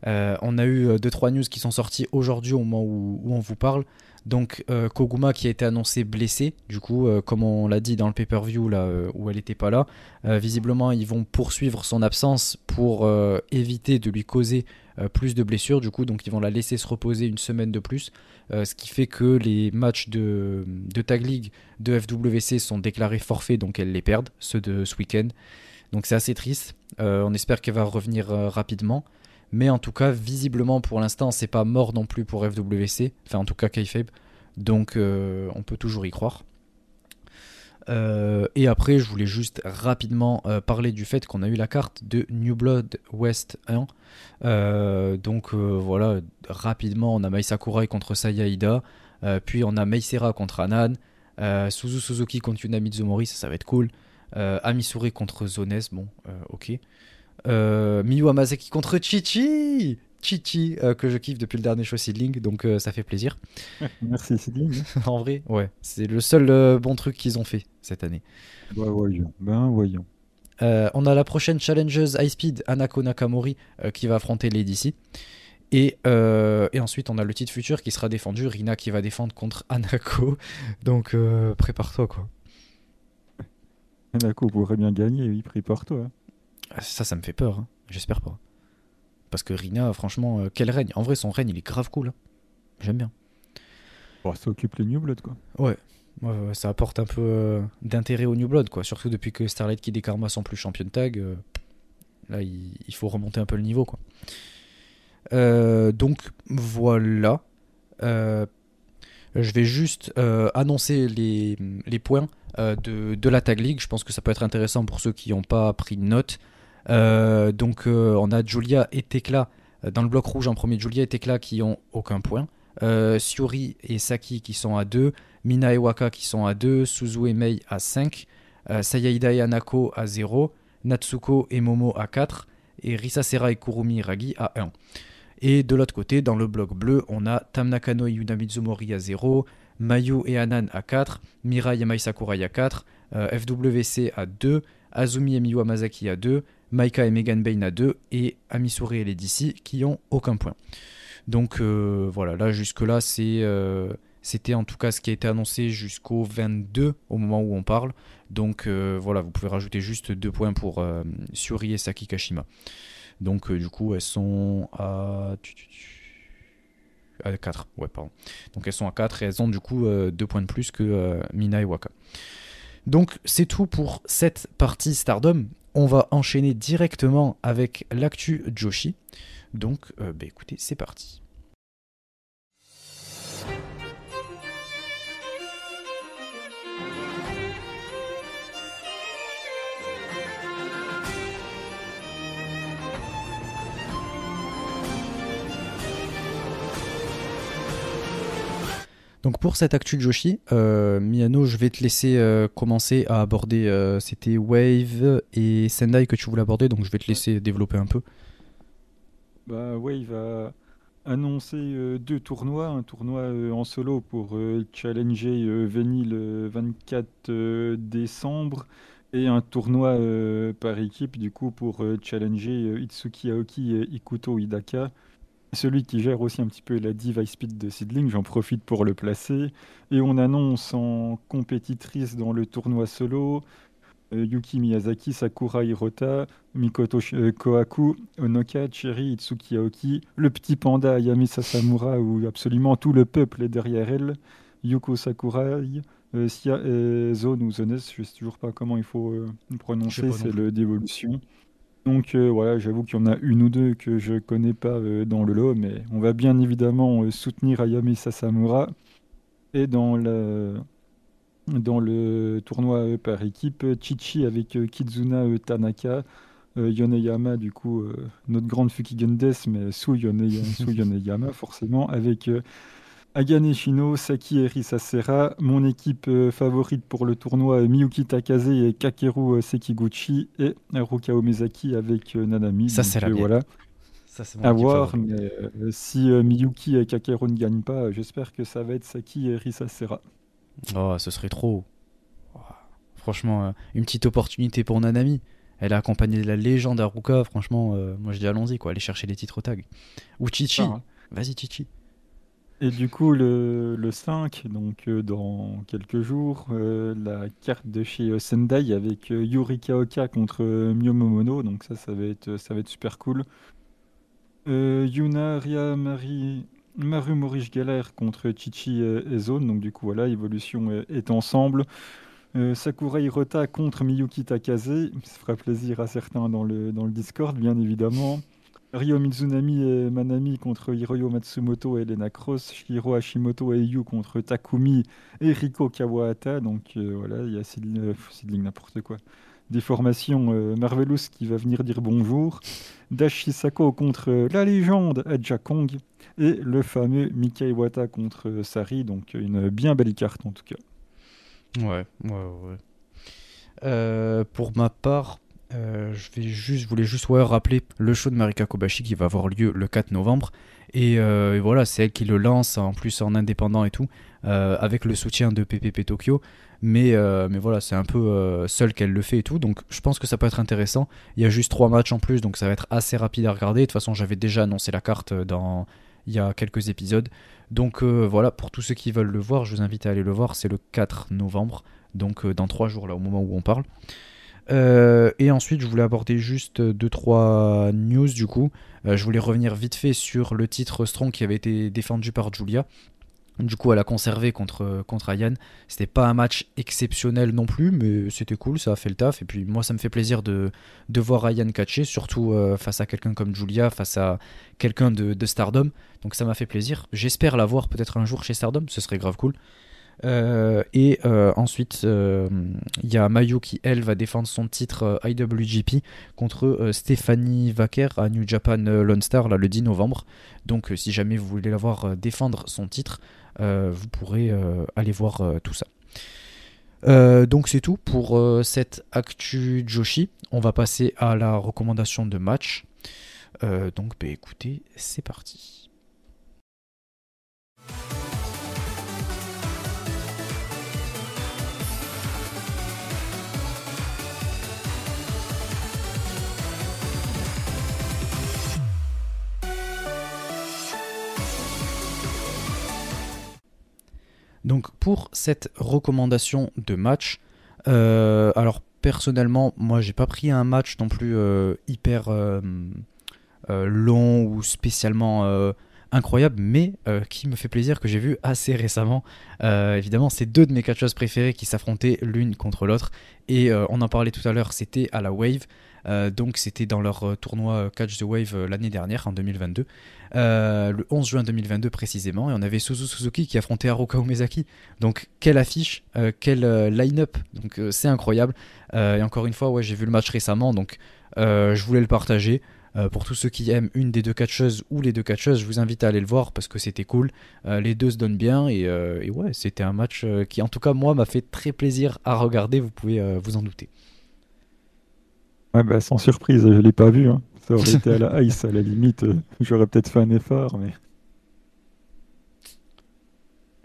on a eu 2-3 news qui sont sorties aujourd'hui au moment où, où on vous parle. Donc euh, Koguma qui a été annoncé blessé, du coup, euh, comme on l'a dit dans le pay-per-view là euh, où elle n'était pas là, visiblement ils vont poursuivre son absence pour éviter de lui causer plus de blessures, du coup, donc ils vont la laisser se reposer une semaine de plus, ce qui fait que les matchs de, de Tag League de FWC sont déclarés forfaits, donc elle les perdent, ceux de ce week-end. Donc c'est assez triste. on espère qu'elle va revenir rapidement. Mais en tout cas, visiblement pour l'instant, c'est pas mort non plus pour FWC. Enfin, en tout cas, Kayfabe. Donc, euh, on peut toujours y croire. Euh, et après, je voulais juste rapidement euh, parler du fait qu'on a eu la carte de New Blood West 1. donc voilà, rapidement, on a Mai Sakurai contre Saya Ida. puis on a Meisera contre Anan. Suzu Suzuki contre Yuna Mizumori, ça, ça va être cool. Amisure contre Zones, bon, ok. Euh, Miyu Hamasaki contre Chichi Chichi, euh, que je kiffe depuis le dernier show Seedling, donc euh, ça fait plaisir. Merci Seedling. en vrai, ouais, c'est le seul bon truc qu'ils ont fait cette année. Bah, voyons, ben voyons. on a la prochaine challengeuse High Speed, Anako Nakamori, qui va affronter Lady C. Et, et, ensuite, on a le titre futur qui sera défendu, Rina qui va défendre contre Anako. Donc, prépare-toi, quoi. Anako pourrait bien gagner, oui, prépare-toi. Ah, ça, ça me fait peur. Hein. J'espère pas. Parce que Rina, franchement, euh, quel règne. En vrai, son règne, il est grave cool. Hein. J'aime bien. ça occupe les New Blood, quoi. Ouais. ça apporte un peu euh, d'intérêt au New Blood, quoi. Surtout depuis que Starlight Kid et Karma sont plus championnes tag. Euh, là, il, faut remonter un peu le niveau, quoi. donc, voilà. je vais juste annoncer les, les points de, de, la Tag League. Je pense que ça peut être intéressant pour ceux qui n'ont pas pris de notes. Euh, donc euh, on a Julia et Tekla euh, dans le bloc rouge en premier. Julia et Tekla qui ont aucun point. Suri et Saki qui sont à 2. Mina et Waka qui sont à 2. Suzu et Mei à 5. Sayaida et Anako à 0. Natsuko et Momo à 4. Et Risasera et Kurumi Ragi à 1. Et de l'autre côté, dans le bloc bleu, on a Tamnakano et Yunamizumori à 0, Mayu et Anan à 4, Mirai et Mai Sakurai à 4, FWC à 2, Azumi et Miyu Amazaki à 2, Maika et Megan Bain à 2 et Amisuri et Lady qui ont aucun point. Donc euh, voilà, là jusque-là, euh, c'était en tout cas ce qui a été annoncé jusqu'au 22 au moment où on parle. Donc euh, voilà, vous pouvez rajouter juste 2 points pour Suri et Saki Kashima. Donc du coup, elles sont à... à 4, ouais, pardon. Donc elles sont à 4 et elles ont du coup 2 points de plus que Mina et Waka. Donc c'est tout pour cette partie Stardom. On va enchaîner directement avec l'actu Joshi. Donc bah, écoutez, c'est parti. Donc pour cette actu Joshi, euh, Miano, je vais te laisser euh, commencer à aborder. Euh, c'était Wave et Sendai que tu voulais aborder, donc je vais te laisser développer un peu. Bah, Wave a annoncé deux tournois, un tournoi en solo pour challenger Veni le 24 décembre et un tournoi par équipe du coup pour challenger Itsuki Aoki et Ikuto Hidaka celui qui gère aussi un petit peu la div speed de Seedling, j'en profite pour le placer. Et on annonce en compétitrice dans le tournoi solo euh, Yuki Miyazaki, Sakura Hirota, Mikoto euh, Kohaku, Onoka, Cherry, Itsuki Aoki, le petit panda Ayami Sasamura, où absolument tout le peuple est derrière elle, Yuko Sakurai, euh, Sia Zone ou Zones, je ne sais toujours pas comment il faut prononcer, c'est le d'évolution. Donc euh, voilà, j'avoue qu'il y en a une ou deux que je connais pas euh, dans le lot, mais on va bien évidemment euh, soutenir Ayami Sasamura. Et dans le, dans le tournoi par équipe, Chichi avec Kizuna Tanaka, Yoneyama, du coup, notre grande Fukigen mais sous, Yoneyama, forcément, avec Agane Shino, Saki Erisasera, mon équipe euh, favorite pour le tournoi Miyuki Takase et Kakeru euh, Sekiguchi et Haruka Omezaki avec euh, Nanami. Ça c'est la voilà. Ça À voir, mais si Miyuki et Kakeru ne gagnent pas, j'espère que ça va être Saki et Erisasera. Oh, ce serait trop. Oh, franchement, une petite opportunité pour Nanami. Elle a accompagné la légende Haruka, franchement, moi je dis allons-y quoi, aller chercher les titres au tag. Ou Chichi. Hein. Vas-y Chichi. Et du coup, le, le 5, donc euh, dans quelques jours, euh, la carte de chez euh, Sendai avec Yuri Kaoka contre Miyomomono, donc ça, ça va être, ça va être super cool. Yuna Ria Marie, Maru Morish Galère contre Chichi et Zone, donc du coup, voilà, évolution est, ensemble. Sakura Hirota contre Miyuki Takase, ça fera plaisir à certains dans le, dans le Discord, bien évidemment. Ryo Mizunami et Manami contre Hiroyo Matsumoto et Elena Cross, Shiro Hashimoto et Yu contre Takumi et Riko Kawahata. Donc euh, voilà, il y a Sidling, n'importe quoi. Des formations euh, Marvelous qui va venir dire bonjour. Dash Sako contre euh, la légende Adja Kong. Et le fameux Mika Iwata contre Sari. Donc une bien belle carte en tout cas. Ouais, ouais, ouais. pour ma part, euh, je voulais juste rappeler le show de Marika Kobashi qui va avoir lieu le 4 novembre. Euh, et, voilà, c'est elle qui le lance en plus en indépendant et tout, euh, avec le soutien de PPP Tokyo. Mais, voilà, c'est un peu seul qu'elle le fait et tout. Donc je pense que ça peut être intéressant. Il y a juste trois matchs en plus, donc ça va être assez rapide à regarder. De toute façon, j'avais déjà annoncé la carte dans, il y a quelques épisodes. Donc voilà, pour tous ceux qui veulent le voir, je vous invite à aller le voir. C'est le 4 novembre, donc dans trois jours là, au moment où on parle. Euh, et ensuite, je voulais aborder juste 2-3 news du coup. Euh, je voulais revenir vite fait sur le titre Strong qui avait été défendu par Julia. Du coup, elle a conservé contre, contre Ayan. C'était pas un match exceptionnel non plus, mais c'était cool, ça a fait le taf. Et puis, moi, ça me fait plaisir de, de voir Ayan catcher, surtout euh, face à quelqu'un comme Julia, face à quelqu'un de, de Stardom. Donc, ça m'a fait plaisir. J'espère la voir peut-être un jour chez Stardom, ce serait grave cool. Euh, et euh, ensuite, il euh, y a Mayu qui, elle, va défendre son titre IWGP contre Stéphanie Vaquer à New Japan Lone Star là, le 10 novembre. Donc, si jamais vous voulez la voir défendre son titre, vous pourrez aller voir tout ça. donc c'est tout pour cette actu Joshi. On va passer à la recommandation de match. donc bah, écoutez, c'est parti. Donc pour cette recommandation de match, euh, alors personnellement, moi j'ai pas pris un match non plus euh, hyper euh, long ou spécialement incroyable, mais qui me fait plaisir, que j'ai vu assez récemment. évidemment, c'est deux de mes catcheuses préférées qui s'affrontaient l'une contre l'autre. Et on en parlait tout à l'heure, c'était à la Wave. Euh, donc c'était dans leur euh, tournoi euh, Catch the Wave l'année dernière, en 2022. le 11 juin 2022 précisément, et on avait Suzu Suzuki qui affrontait Haruka Umezaki. Donc quelle affiche, quel line-up, donc c'est incroyable. et encore une fois, ouais, j'ai vu le match récemment, donc je voulais le partager. Pour tous ceux qui aiment une des deux catcheuses ou les deux catcheuses, je vous invite à aller le voir parce que c'était cool. les deux se donnent bien et, et ouais, c'était un match qui, en tout cas, moi, m'a fait très plaisir à regarder. Vous pouvez vous en douter. Ouais, bah, sans surprise, je l'ai pas vu. Hein. Ça aurait été à la ice, à la limite. Euh, j'aurais peut-être fait un effort, mais.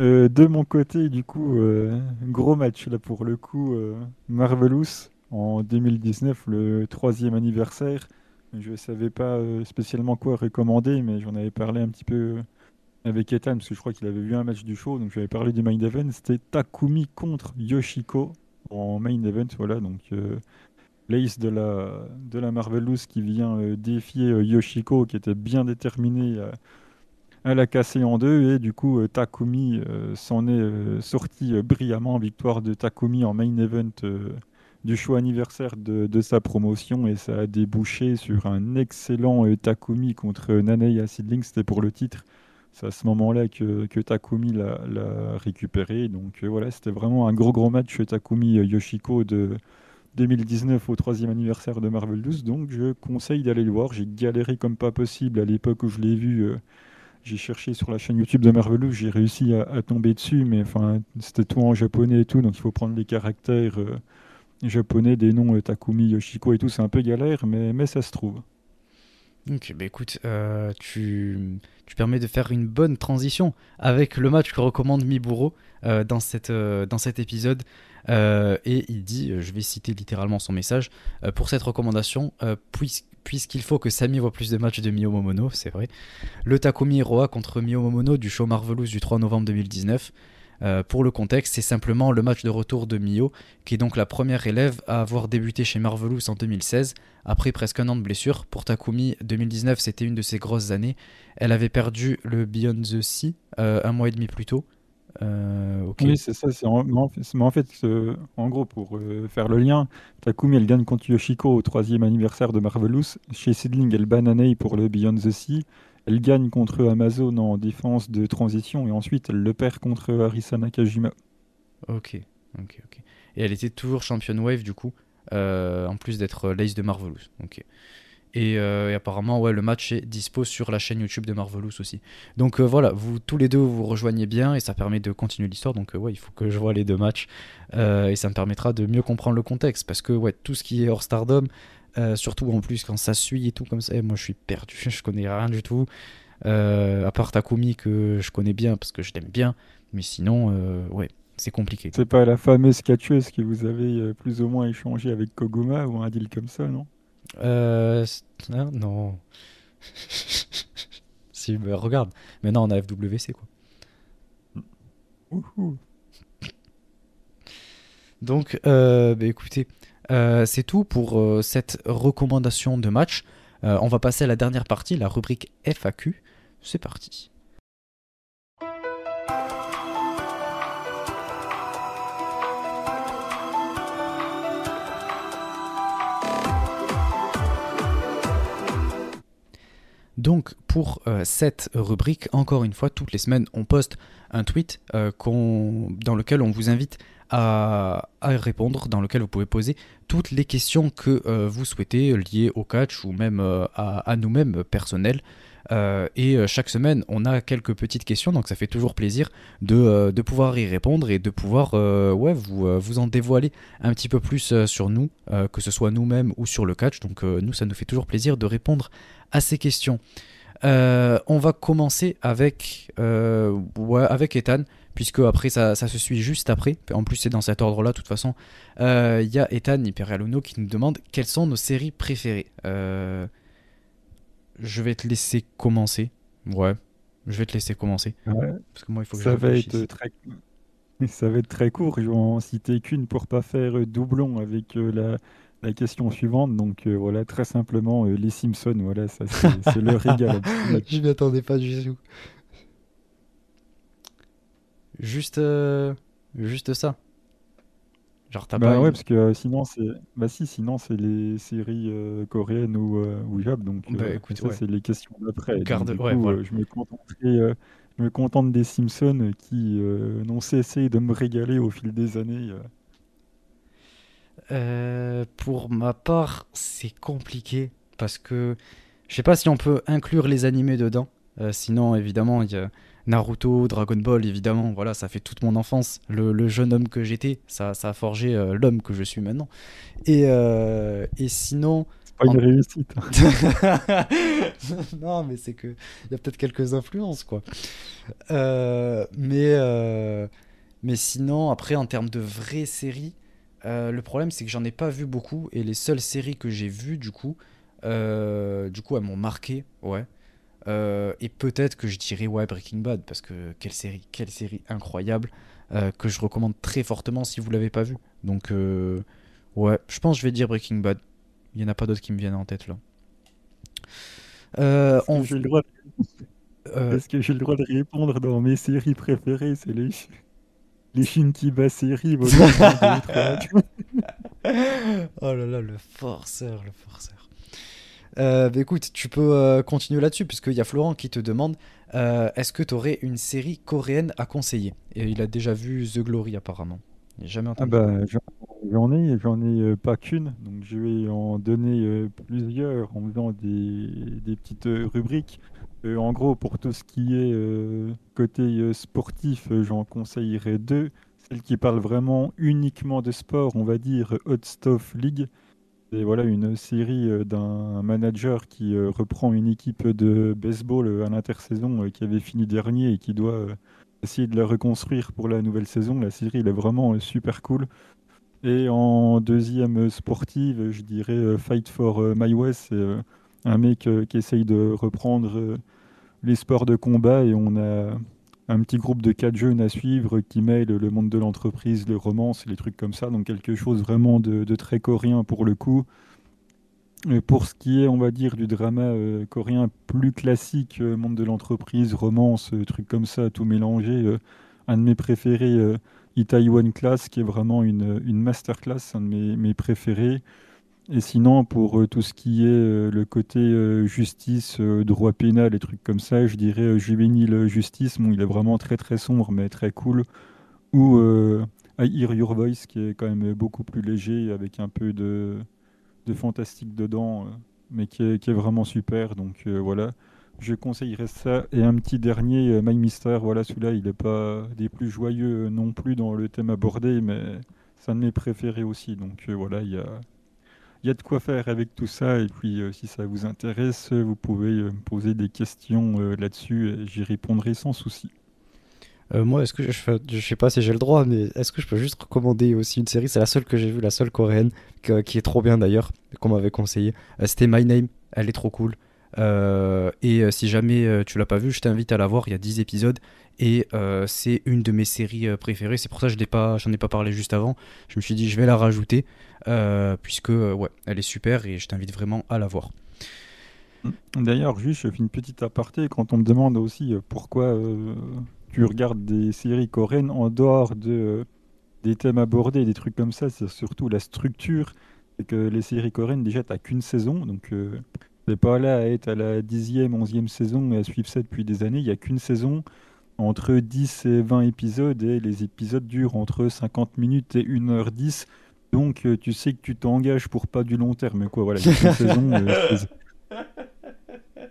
Euh, de mon côté, du coup, euh, gros match là pour le coup. Marvelous en 2019, le troisième anniversaire. Je ne savais pas spécialement quoi recommander, mais j'en avais parlé un petit peu avec Ethan, parce que je crois qu'il avait vu un match du show, donc j'avais parlé du main event. C'était Takumi contre Yoshiko en main event, voilà, donc l'ace de la, de la Marvelous qui vient euh, défier euh, Yoshiko qui était bien déterminé à, la casser en deux et du coup euh, Takumi s'en est sorti brillamment victoire de Takumi en main event du show anniversaire de, sa promotion et ça a débouché sur un excellent Takumi contre Naneya Sidling c'était pour le titre c'est à ce moment-là que, Takumi l'a récupéré donc voilà c'était vraiment un gros gros match Takumi Yoshiko de 2019 au troisième anniversaire de Marvel 12, donc je conseille d'aller le voir. J'ai galéré comme pas possible à l'époque où je l'ai vu. Euh, j'ai cherché sur la chaîne YouTube de Marvel 12, j'ai réussi à, tomber dessus, mais enfin c'était tout en japonais et tout, donc il faut prendre les caractères euh, japonais des noms euh, Takumi, Yoshiko et tout, c'est un peu galère, mais, mais ça se trouve. Ok, bah écoute, tu, tu permets de faire une bonne transition avec le match que recommande Miburo dans, cette, dans cet épisode. Euh, et il dit, euh, je vais citer littéralement son message, euh, pour cette recommandation, puisqu'il faut que Sami voit plus de matchs de Mio c'est vrai, le Takumi Hiroa contre Mio du show Marvelous du 3 novembre 2019. Pour le contexte, c'est simplement le match de retour de Mio, qui est donc la première élève à avoir débuté chez Marvelous en 2016, après presque un an de blessure. Pour Takumi, 2019 c'était une de ses grosses années. Elle avait perdu le Beyond the Sea un mois et demi plus tôt, euh, oui, c'est ça. C'est en, en fait, en gros, pour euh, faire le lien, Takumi, elle gagne contre Yoshiko au troisième anniversaire de Marvelous. Chez Sidling, elle bat pour le Beyond the Sea. Elle gagne contre Amazon en défense de transition et ensuite elle le perd contre Arisa Nakajima. Ok, ok, ok. Et elle était toujours championne wave du coup, euh, en plus d'être l'ace de Marvelous. Ok. Euh, et, apparemment, ouais, le match est dispo sur la chaîne YouTube de Marvelous aussi. Donc euh, voilà, vous tous les deux vous rejoignez bien et ça permet de continuer l'histoire. Donc ouais, il faut que je vois les deux matchs et ça me permettra de mieux comprendre le contexte parce que ouais, tout ce qui est hors Stardom, surtout en plus quand ça suit et tout comme ça, moi je suis perdu, je connais rien du tout. à part Takumi que je connais bien parce que je l'aime bien, mais sinon ouais, c'est compliqué. C'est pas la fameuse catcheuse que vous avez plus ou moins échangé avec Koguma ou un deal comme ça, non? Euh, hein, non. si, mais regarde. Maintenant, on a FWC, quoi. Donc, euh, bah, écoutez, euh, c'est tout pour euh, cette recommandation de match. on va passer à la dernière partie, la rubrique FAQ. C'est parti. Donc pour euh, cette rubrique, encore une fois, toutes les semaines, on poste un tweet euh, dans lequel on vous invite à, répondre, dans lequel vous pouvez poser toutes les questions que euh, vous souhaitez liées au catch ou même à, nous-mêmes personnels. et chaque semaine, on a quelques petites questions, donc ça fait toujours plaisir de, pouvoir y répondre et de pouvoir ouais, vous, vous en dévoiler un petit peu plus sur nous, que ce soit nous-mêmes ou sur le catch. Donc nous, ça nous fait toujours plaisir de répondre à ces questions. Euh, on va commencer avec, euh, avec Ethan, puisque après ça, se suit juste après. En plus, c'est dans cet ordre-là, de toute façon. Il euh, y a Ethan Hyperialuno qui nous demande quelles sont nos séries préférées. je vais te laisser commencer. Ouais, je vais te laisser commencer. Parce que moi, il faut que ça va être très. Ça va être très court, je vais en citer qu'une pour pas faire doublon avec la, la question suivante. Donc voilà, très simplement, les Simpsons, voilà, ça c'est le régal. Je m'y attendais pas du tout. Juste, juste ça. Genre t'as bah ouais, parce que sinon c'est bah si sinon c'est les séries coréennes ou ou Jap donc bah, écoute, ça c'est les questions d'après. Garde... Ouais, voilà. je me contenterai je me contente des Simpsons qui euh, n'ont cessé de me régaler au fil des années. Euh. Euh, pour ma part, c'est compliqué parce que je sais pas si on peut inclure les animés dedans. sinon, évidemment, il y a Naruto, Dragon Ball, évidemment. Voilà, ça fait toute mon enfance. Le, jeune homme que j'étais, ça, ça a forgé l'homme que je suis maintenant. Et, et sinon, pas une réussite. non, mais c'est que il y a peut-être quelques influences, quoi. Euh, mais, euh, mais sinon, après, en termes de vraies séries, euh, le problème, c'est que j'en ai pas vu beaucoup. Et les seules séries que j'ai vues, du coup, du coup, elles m'ont marqué, ouais. Et peut-être que je dirais ouais Breaking Bad parce que quelle série, quelle série incroyable que je recommande très fortement si vous l'avez pas vu. Donc ouais, je pense que je vais dire Breaking Bad. Il n'y en a pas d'autres qui me viennent en tête là. Euh, Est-ce, que de... euh... Est-ce que j'ai le droit de répondre dans mes séries préférées? C'est les, les Shinkiba séries. oh là là, le forceur, le forceur. Euh, bah écoute, tu peux euh, continuer là-dessus, puisqu'il y a Florent qui te demande est-ce que tu aurais une série coréenne à conseiller? Et il a déjà vu The Glory apparemment. jamais entendu. Ah bah, J'en ai, j'en ai euh, pas qu'une, donc je vais en donner euh, plusieurs en faisant des, des petites euh, rubriques. en gros, pour tout ce qui est côté sportif, j'en conseillerais deux. Celle qui parle vraiment uniquement de sport, on va dire Hot Stuff League. C'est voilà une série d'un manager qui reprend une équipe de baseball à l'intersaison qui avait fini dernier et qui doit essayer de la reconstruire pour la nouvelle saison. La série elle est vraiment super cool. Et en deuxième sportive, je dirais euh, Fight for euh, My West. C'est euh, un mec qui essaye de reprendre les sports de combat et on a un petit groupe de quatre jeunes à suivre qui mêlent le monde de l'entreprise, les romances, les trucs comme ça. Donc quelque chose vraiment de, très coréen pour le coup. Pour ce qui est, on va dire, du drama coréen plus classique, monde de l'entreprise, romance, trucs comme ça, tout mélangé, un de mes préférés Taiwan Class, qui est vraiment une masterclass, un de mes, préférés. Et sinon, pour euh, tout ce qui est euh, le côté euh, justice, droit pénal et trucs comme ça, je dirais Juvenile Justice. Bon, il est vraiment très très sombre, mais très cool. Ou I Hear Your Voice, qui est quand même beaucoup plus léger, avec un peu de, de fantastique dedans, mais qui est, qui est, vraiment super. Donc voilà je conseillerais ça. Et un petit dernier, My Mister, voilà, celui-là, il n'est pas des plus joyeux non plus dans le thème abordé, mais c'est un de mes préférés aussi. Donc voilà, il y a, y a de quoi faire avec tout ça. Et puis, euh, si ça vous intéresse, vous pouvez me poser des questions là-dessus et j'y répondrai sans souci. moi, est-ce que je, je sais pas si j'ai le droit, mais est-ce que je peux juste recommander aussi une série? C'est la seule que j'ai vue, la seule coréenne, qui est trop bien d'ailleurs, qu'on m'avait conseillé. C'était My Name, elle est trop cool. Euh, et euh, si jamais euh, tu l'as pas vu, je t'invite à la voir. Il y a 10 épisodes et c'est une de mes séries préférées. C'est pour ça que je n'en ai pas parlé juste avant. Je me suis dit, je vais la rajouter puisque ouais, elle est super et je t'invite vraiment à la voir. D'ailleurs, juste, une petite aparté. Quand on me demande aussi pourquoi tu regardes des séries coréennes en dehors de, des thèmes abordés, des trucs comme ça, c'est surtout la structure. C'est que les séries coréennes, déjà, tu qu'une saison. Donc, n'est pas là à être à la 10e, 11e saison et à suivre ça depuis des années. Il n'y a qu'une saison entre 10 et 20 épisodes et les épisodes durent entre 50 minutes et 1h10. Donc euh, tu sais que tu t'engages pour pas du long terme. Quoi. Voilà, saison. Euh,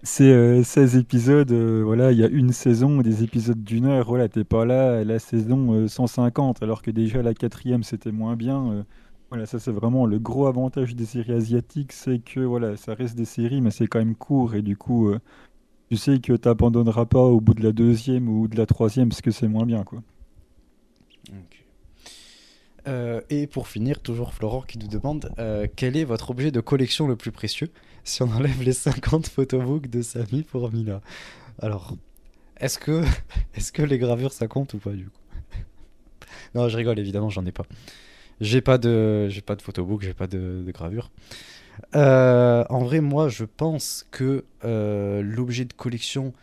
c'est 16 euh, épisodes, voilà, il y a une saison, des épisodes d'une heure, voilà, t'es pas là à la saison 150, alors que déjà la quatrième c'était moins bien. Voilà, ça c'est vraiment le gros avantage des séries asiatiques, c'est que voilà, ça reste des séries, mais c'est quand même court et du coup, euh, tu sais que tu n'abandonneras pas au bout de la deuxième ou de la troisième parce que c'est moins bien, quoi. Euh, et pour finir, toujours Florent qui nous demande euh, quel est votre objet de collection le plus précieux si on enlève les 50 photobooks de Samy pour Mila? Alors, est-ce que, que les gravures ça compte ou pas du coup? Non, je rigole, évidemment, j'en ai pas. J'ai pas de, j'ai pas de photobook, j'ai pas de, de gravure. Euh, en vrai, moi, je pense que euh, l'objet de collection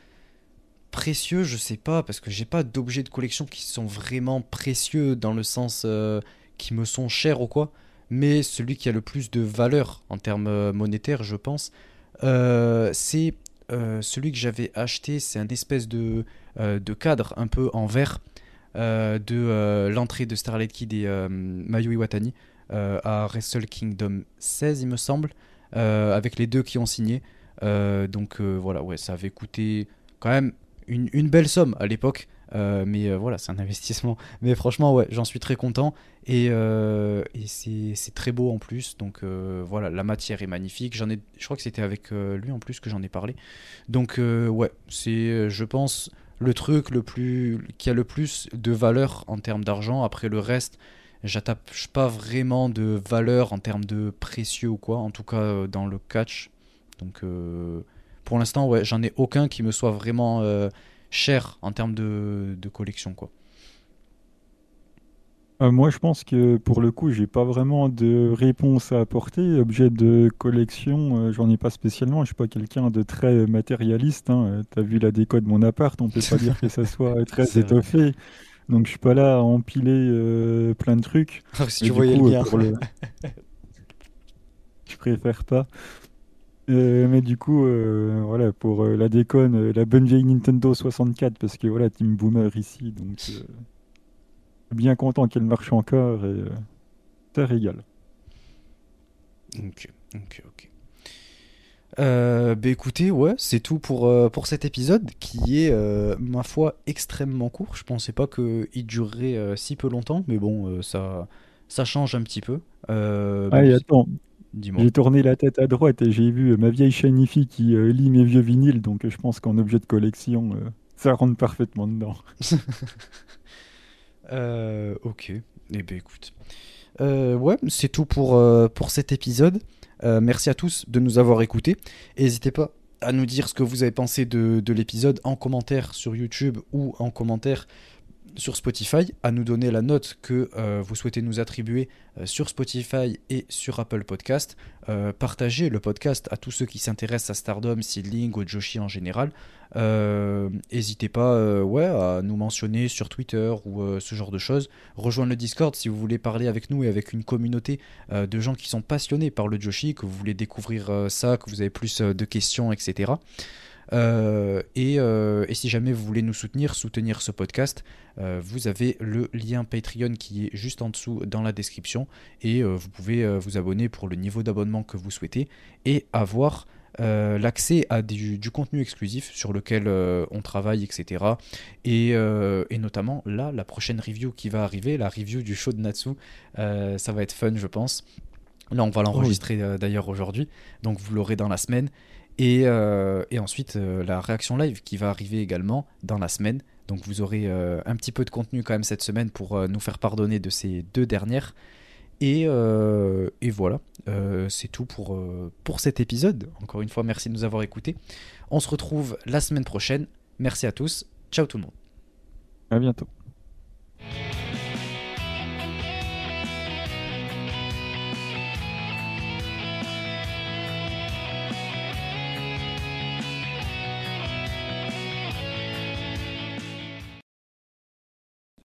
précieux, je sais pas, parce que j'ai pas d'objets de collection qui sont vraiment précieux dans le sens euh, qui me sont chers ou quoi. Mais celui qui a le plus de valeur en termes monétaires, je pense, c'est celui que j'avais acheté. C'est un espèce de, de cadre un peu en verre de l'entrée de Starlight Kid et Mayu Iwatani. Euh, à Wrestle Kingdom 16, il me semble, euh, avec les deux qui ont signé. Euh, donc voilà, ouais, ça avait coûté quand même une, une belle somme à l'époque. mais voilà, c'est un investissement. Mais franchement, ouais, j'en suis très content. Et, et c'est très beau en plus. Donc voilà, la matière est magnifique. J'en ai, je crois que c'était avec lui en plus que j'en ai parlé. Donc ouais, c'est, je pense, le truc le plus, qui a le plus de valeur en termes d'argent. Après le reste, j'attache pas vraiment de valeur en termes de précieux ou quoi, en tout cas euh, dans le catch. Donc euh, pour l'instant, ouais, j'en ai aucun qui me soit vraiment euh, cher en termes de, collection quoi. Moi, je pense que pour le coup, j'ai pas vraiment de réponse à apporter. Objet de collection, j'en ai pas spécialement. Je suis pas quelqu'un de très matérialiste. Hein. Tu as vu la déco de mon appart, on peut pas dire que ça soit très étoffé. Donc je suis pas là à empiler euh, plein de trucs. Ah, si tu voyais le euh, je préfère pas. Euh, mais du coup, voilà, pour la déconne, la bonne vieille Nintendo 64, parce que voilà, Team Boomer ici, donc bien content qu'elle marche encore et ça régale. Ok, ok, ok. Euh, bah écoutez, ouais, c'est tout pour, euh, pour cet épisode qui est, euh, ma foi, extrêmement court. Je pensais pas qu'il durerait euh, si peu longtemps, mais bon, ça, ça change un petit peu. ah, et attends, j'ai tourné la tête à droite et j'ai vu ma vieille Shinifi qui lit mes vieux vinyles, donc je pense qu'en objet de collection, ça rentre parfaitement dedans. ok, et eh ben écoute. ouais, c'est tout pour, pour cet épisode. Euh, merci à tous de nous avoir écoutés. N'hésitez pas à nous dire ce que vous avez pensé de l'épisode en commentaire sur YouTube ou en commentaire sur Spotify, à nous donner la note que euh, vous souhaitez nous attribuer euh, sur Spotify et sur Apple Podcast. Euh, partagez le podcast à tous ceux qui s'intéressent à Stardom, Seedling ou Joshi en général. N'hésitez pas à nous mentionner sur Twitter ou ce genre de choses. Rejoindre le Discord si vous voulez parler avec nous et avec une communauté de gens qui sont passionnés par le Joshi, que vous voulez découvrir ça, que vous avez plus de questions, etc. Euh, euh, et, si jamais vous voulez nous soutenir, soutenir ce podcast, euh, vous avez le lien Patreon qui est juste en dessous dans la description et vous pouvez vous abonner pour le niveau d'abonnement que vous souhaitez et avoir l'accès à du, contenu exclusif sur lequel on travaille, etc. Et, et, notamment là, la prochaine review qui va arriver, la review du show de Natsu, ça va être fun, je pense. Là, on va l'enregistrer d'ailleurs aujourd'hui, donc vous l'aurez dans la semaine. Euh, et, ensuite, euh, la réaction live qui va arriver également dans la semaine. Donc vous aurez euh, un petit peu de contenu quand même cette semaine pour nous faire pardonner de ces deux dernières. Et, et voilà, c'est tout pour, pour cet épisode. Encore une fois, merci de nous avoir écoutés. On se retrouve la semaine prochaine. Merci à tous. Ciao tout le monde. À bientôt.